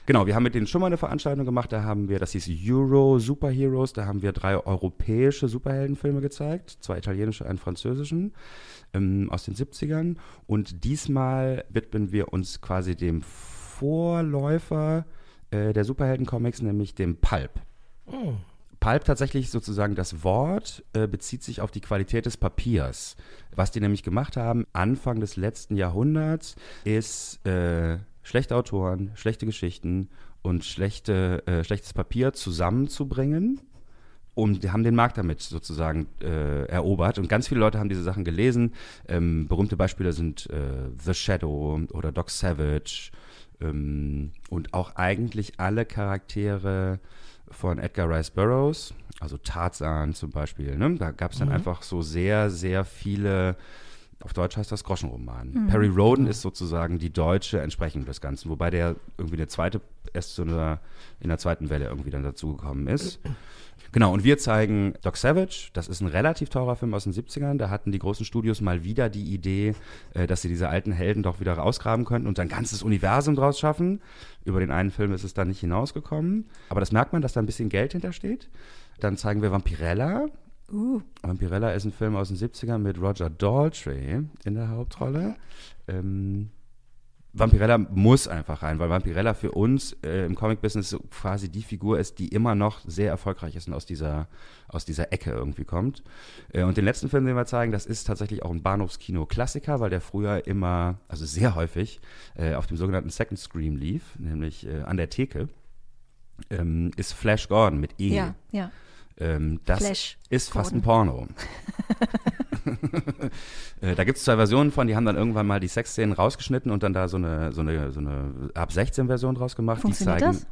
Genau, wir haben mit denen schon mal eine Veranstaltung gemacht. Da haben wir, das hieß Euro Superheroes, da haben wir drei europäische Superheldenfilme gezeigt, zwei italienische, einen französischen ähm, aus den 70ern. Und diesmal widmen wir uns quasi dem Vorläufer äh, der Superheldencomics, nämlich dem Pulp. Oh. Pulp tatsächlich sozusagen das Wort äh, bezieht sich auf die Qualität des Papiers. Was die nämlich gemacht haben, Anfang des letzten Jahrhunderts, ist äh, schlechte Autoren, schlechte Geschichten und schlechte, äh, schlechtes Papier zusammenzubringen. Und die haben den Markt damit sozusagen äh, erobert. Und ganz viele Leute haben diese Sachen gelesen. Ähm, berühmte Beispiele sind äh, The Shadow oder Doc Savage. Ähm, und auch eigentlich alle Charaktere von Edgar Rice Burroughs, also Tarzan zum Beispiel. Ne? Da gab es dann einfach so sehr, sehr viele auf Deutsch heißt das Groschenroman. Mhm. Perry Roden ist sozusagen die deutsche Entsprechung des Ganzen, wobei der irgendwie eine zweite, erst eine, in der zweiten Welle irgendwie dann dazugekommen ist. Genau, und wir zeigen Doc Savage. Das ist ein relativ teurer Film aus den 70ern. Da hatten die großen Studios mal wieder die Idee, äh, dass sie diese alten Helden doch wieder rausgraben könnten und ein ganzes Universum draus schaffen. Über den einen Film ist es dann nicht hinausgekommen. Aber das merkt man, dass da ein bisschen Geld hintersteht. Dann zeigen wir Vampirella. Uh, Vampirella ist ein Film aus den 70ern mit Roger Daltrey in der Hauptrolle. Ähm, Vampirella muss einfach rein, weil Vampirella für uns äh, im Comic-Business quasi die Figur ist, die immer noch sehr erfolgreich ist und aus dieser, aus dieser Ecke irgendwie kommt. Äh, und den letzten Film, den wir zeigen, das ist tatsächlich auch ein Bahnhofskino-Klassiker, weil der früher immer, also sehr häufig, äh, auf dem sogenannten Second Screen lief, nämlich äh, an der Theke, ähm, ist Flash Gordon mit E. ja, ja. Ähm, das Flash ist fast ein. Porno. [laughs] äh, da gibt es zwei Versionen von, die haben dann irgendwann mal die Sexszenen rausgeschnitten und dann da so eine, so eine, so eine ab 16 Version draus gemacht. Funktioniert die zeigen, das?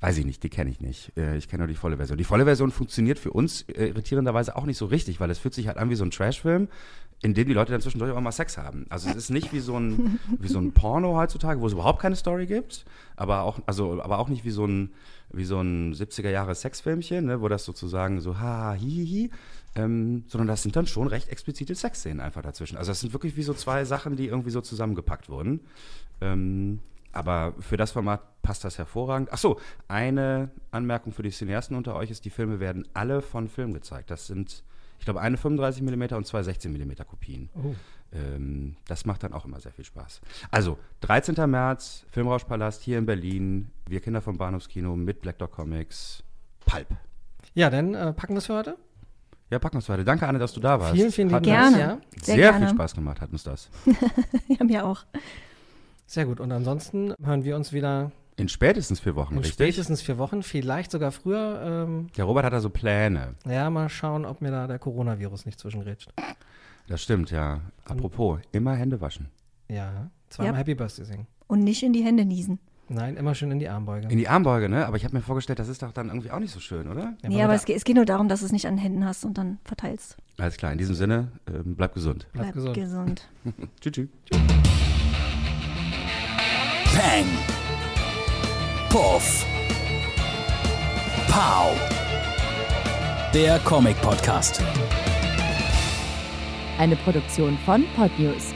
Weiß ich nicht, die kenne ich nicht. Äh, ich kenne nur die volle Version. Die volle Version funktioniert für uns äh, irritierenderweise auch nicht so richtig, weil es fühlt sich halt an wie so ein Trashfilm, in dem die Leute dann zwischendurch auch mal Sex haben. Also es ist nicht wie so ein, [laughs] wie so ein Porno heutzutage, wo es überhaupt keine Story gibt, aber auch, also, aber auch nicht wie so ein, wie so ein 70er Jahre Sexfilmchen, ne, wo das sozusagen so ha, hi, hi, hi ähm, sondern das sind dann schon recht explizite Sexszenen einfach dazwischen. Also das sind wirklich wie so zwei Sachen, die irgendwie so zusammengepackt wurden. Ähm, aber für das Format passt das hervorragend. Ach so, eine Anmerkung für die Cineasten unter euch ist, die Filme werden alle von Film gezeigt. Das sind, ich glaube, eine 35 mm und zwei 16 mm Kopien. Oh. Ähm, das macht dann auch immer sehr viel Spaß. Also, 13. März, Filmrauschpalast hier in Berlin. Wir Kinder vom Bahnhofskino mit Black Dog Comics. Pulp. Ja, dann äh, packen wir es für heute. Ja, packen wir es weiter. Danke, Anne, dass du da warst. Vielen, vielen lieben Hat Gerne. Dank. Ja. Sehr, Sehr viel gerne. Spaß gemacht, hat uns das. [laughs] Ja, mir auch. Sehr gut. Und ansonsten hören wir uns wieder In spätestens vier Wochen, in richtig? spätestens vier Wochen, vielleicht sogar früher. Ähm, Der Robert hat da so Pläne. ja, mal schauen, ob mir da der Coronavirus nicht zwischengrätscht. Das stimmt, ja. Apropos, immer Hände waschen. Ja, zweimal Ja. Happy Birthday singen. Und nicht in die Hände niesen. Nein, immer schön in die Armbeuge. In die Armbeuge, ne? Aber ich habe mir vorgestellt, das ist doch dann irgendwie auch nicht so schön, oder? Ja, nee, aber es, geht- es geht nur darum, dass du es nicht an den Händen hast und dann verteilst. Alles klar, in diesem Sinne, ähm, bleib gesund. Bleib gesund. gesund. [laughs] Tschüss. tschüss. Peng. Puff. Pow. Der Comic Podcast. Eine Produktion von Podnews.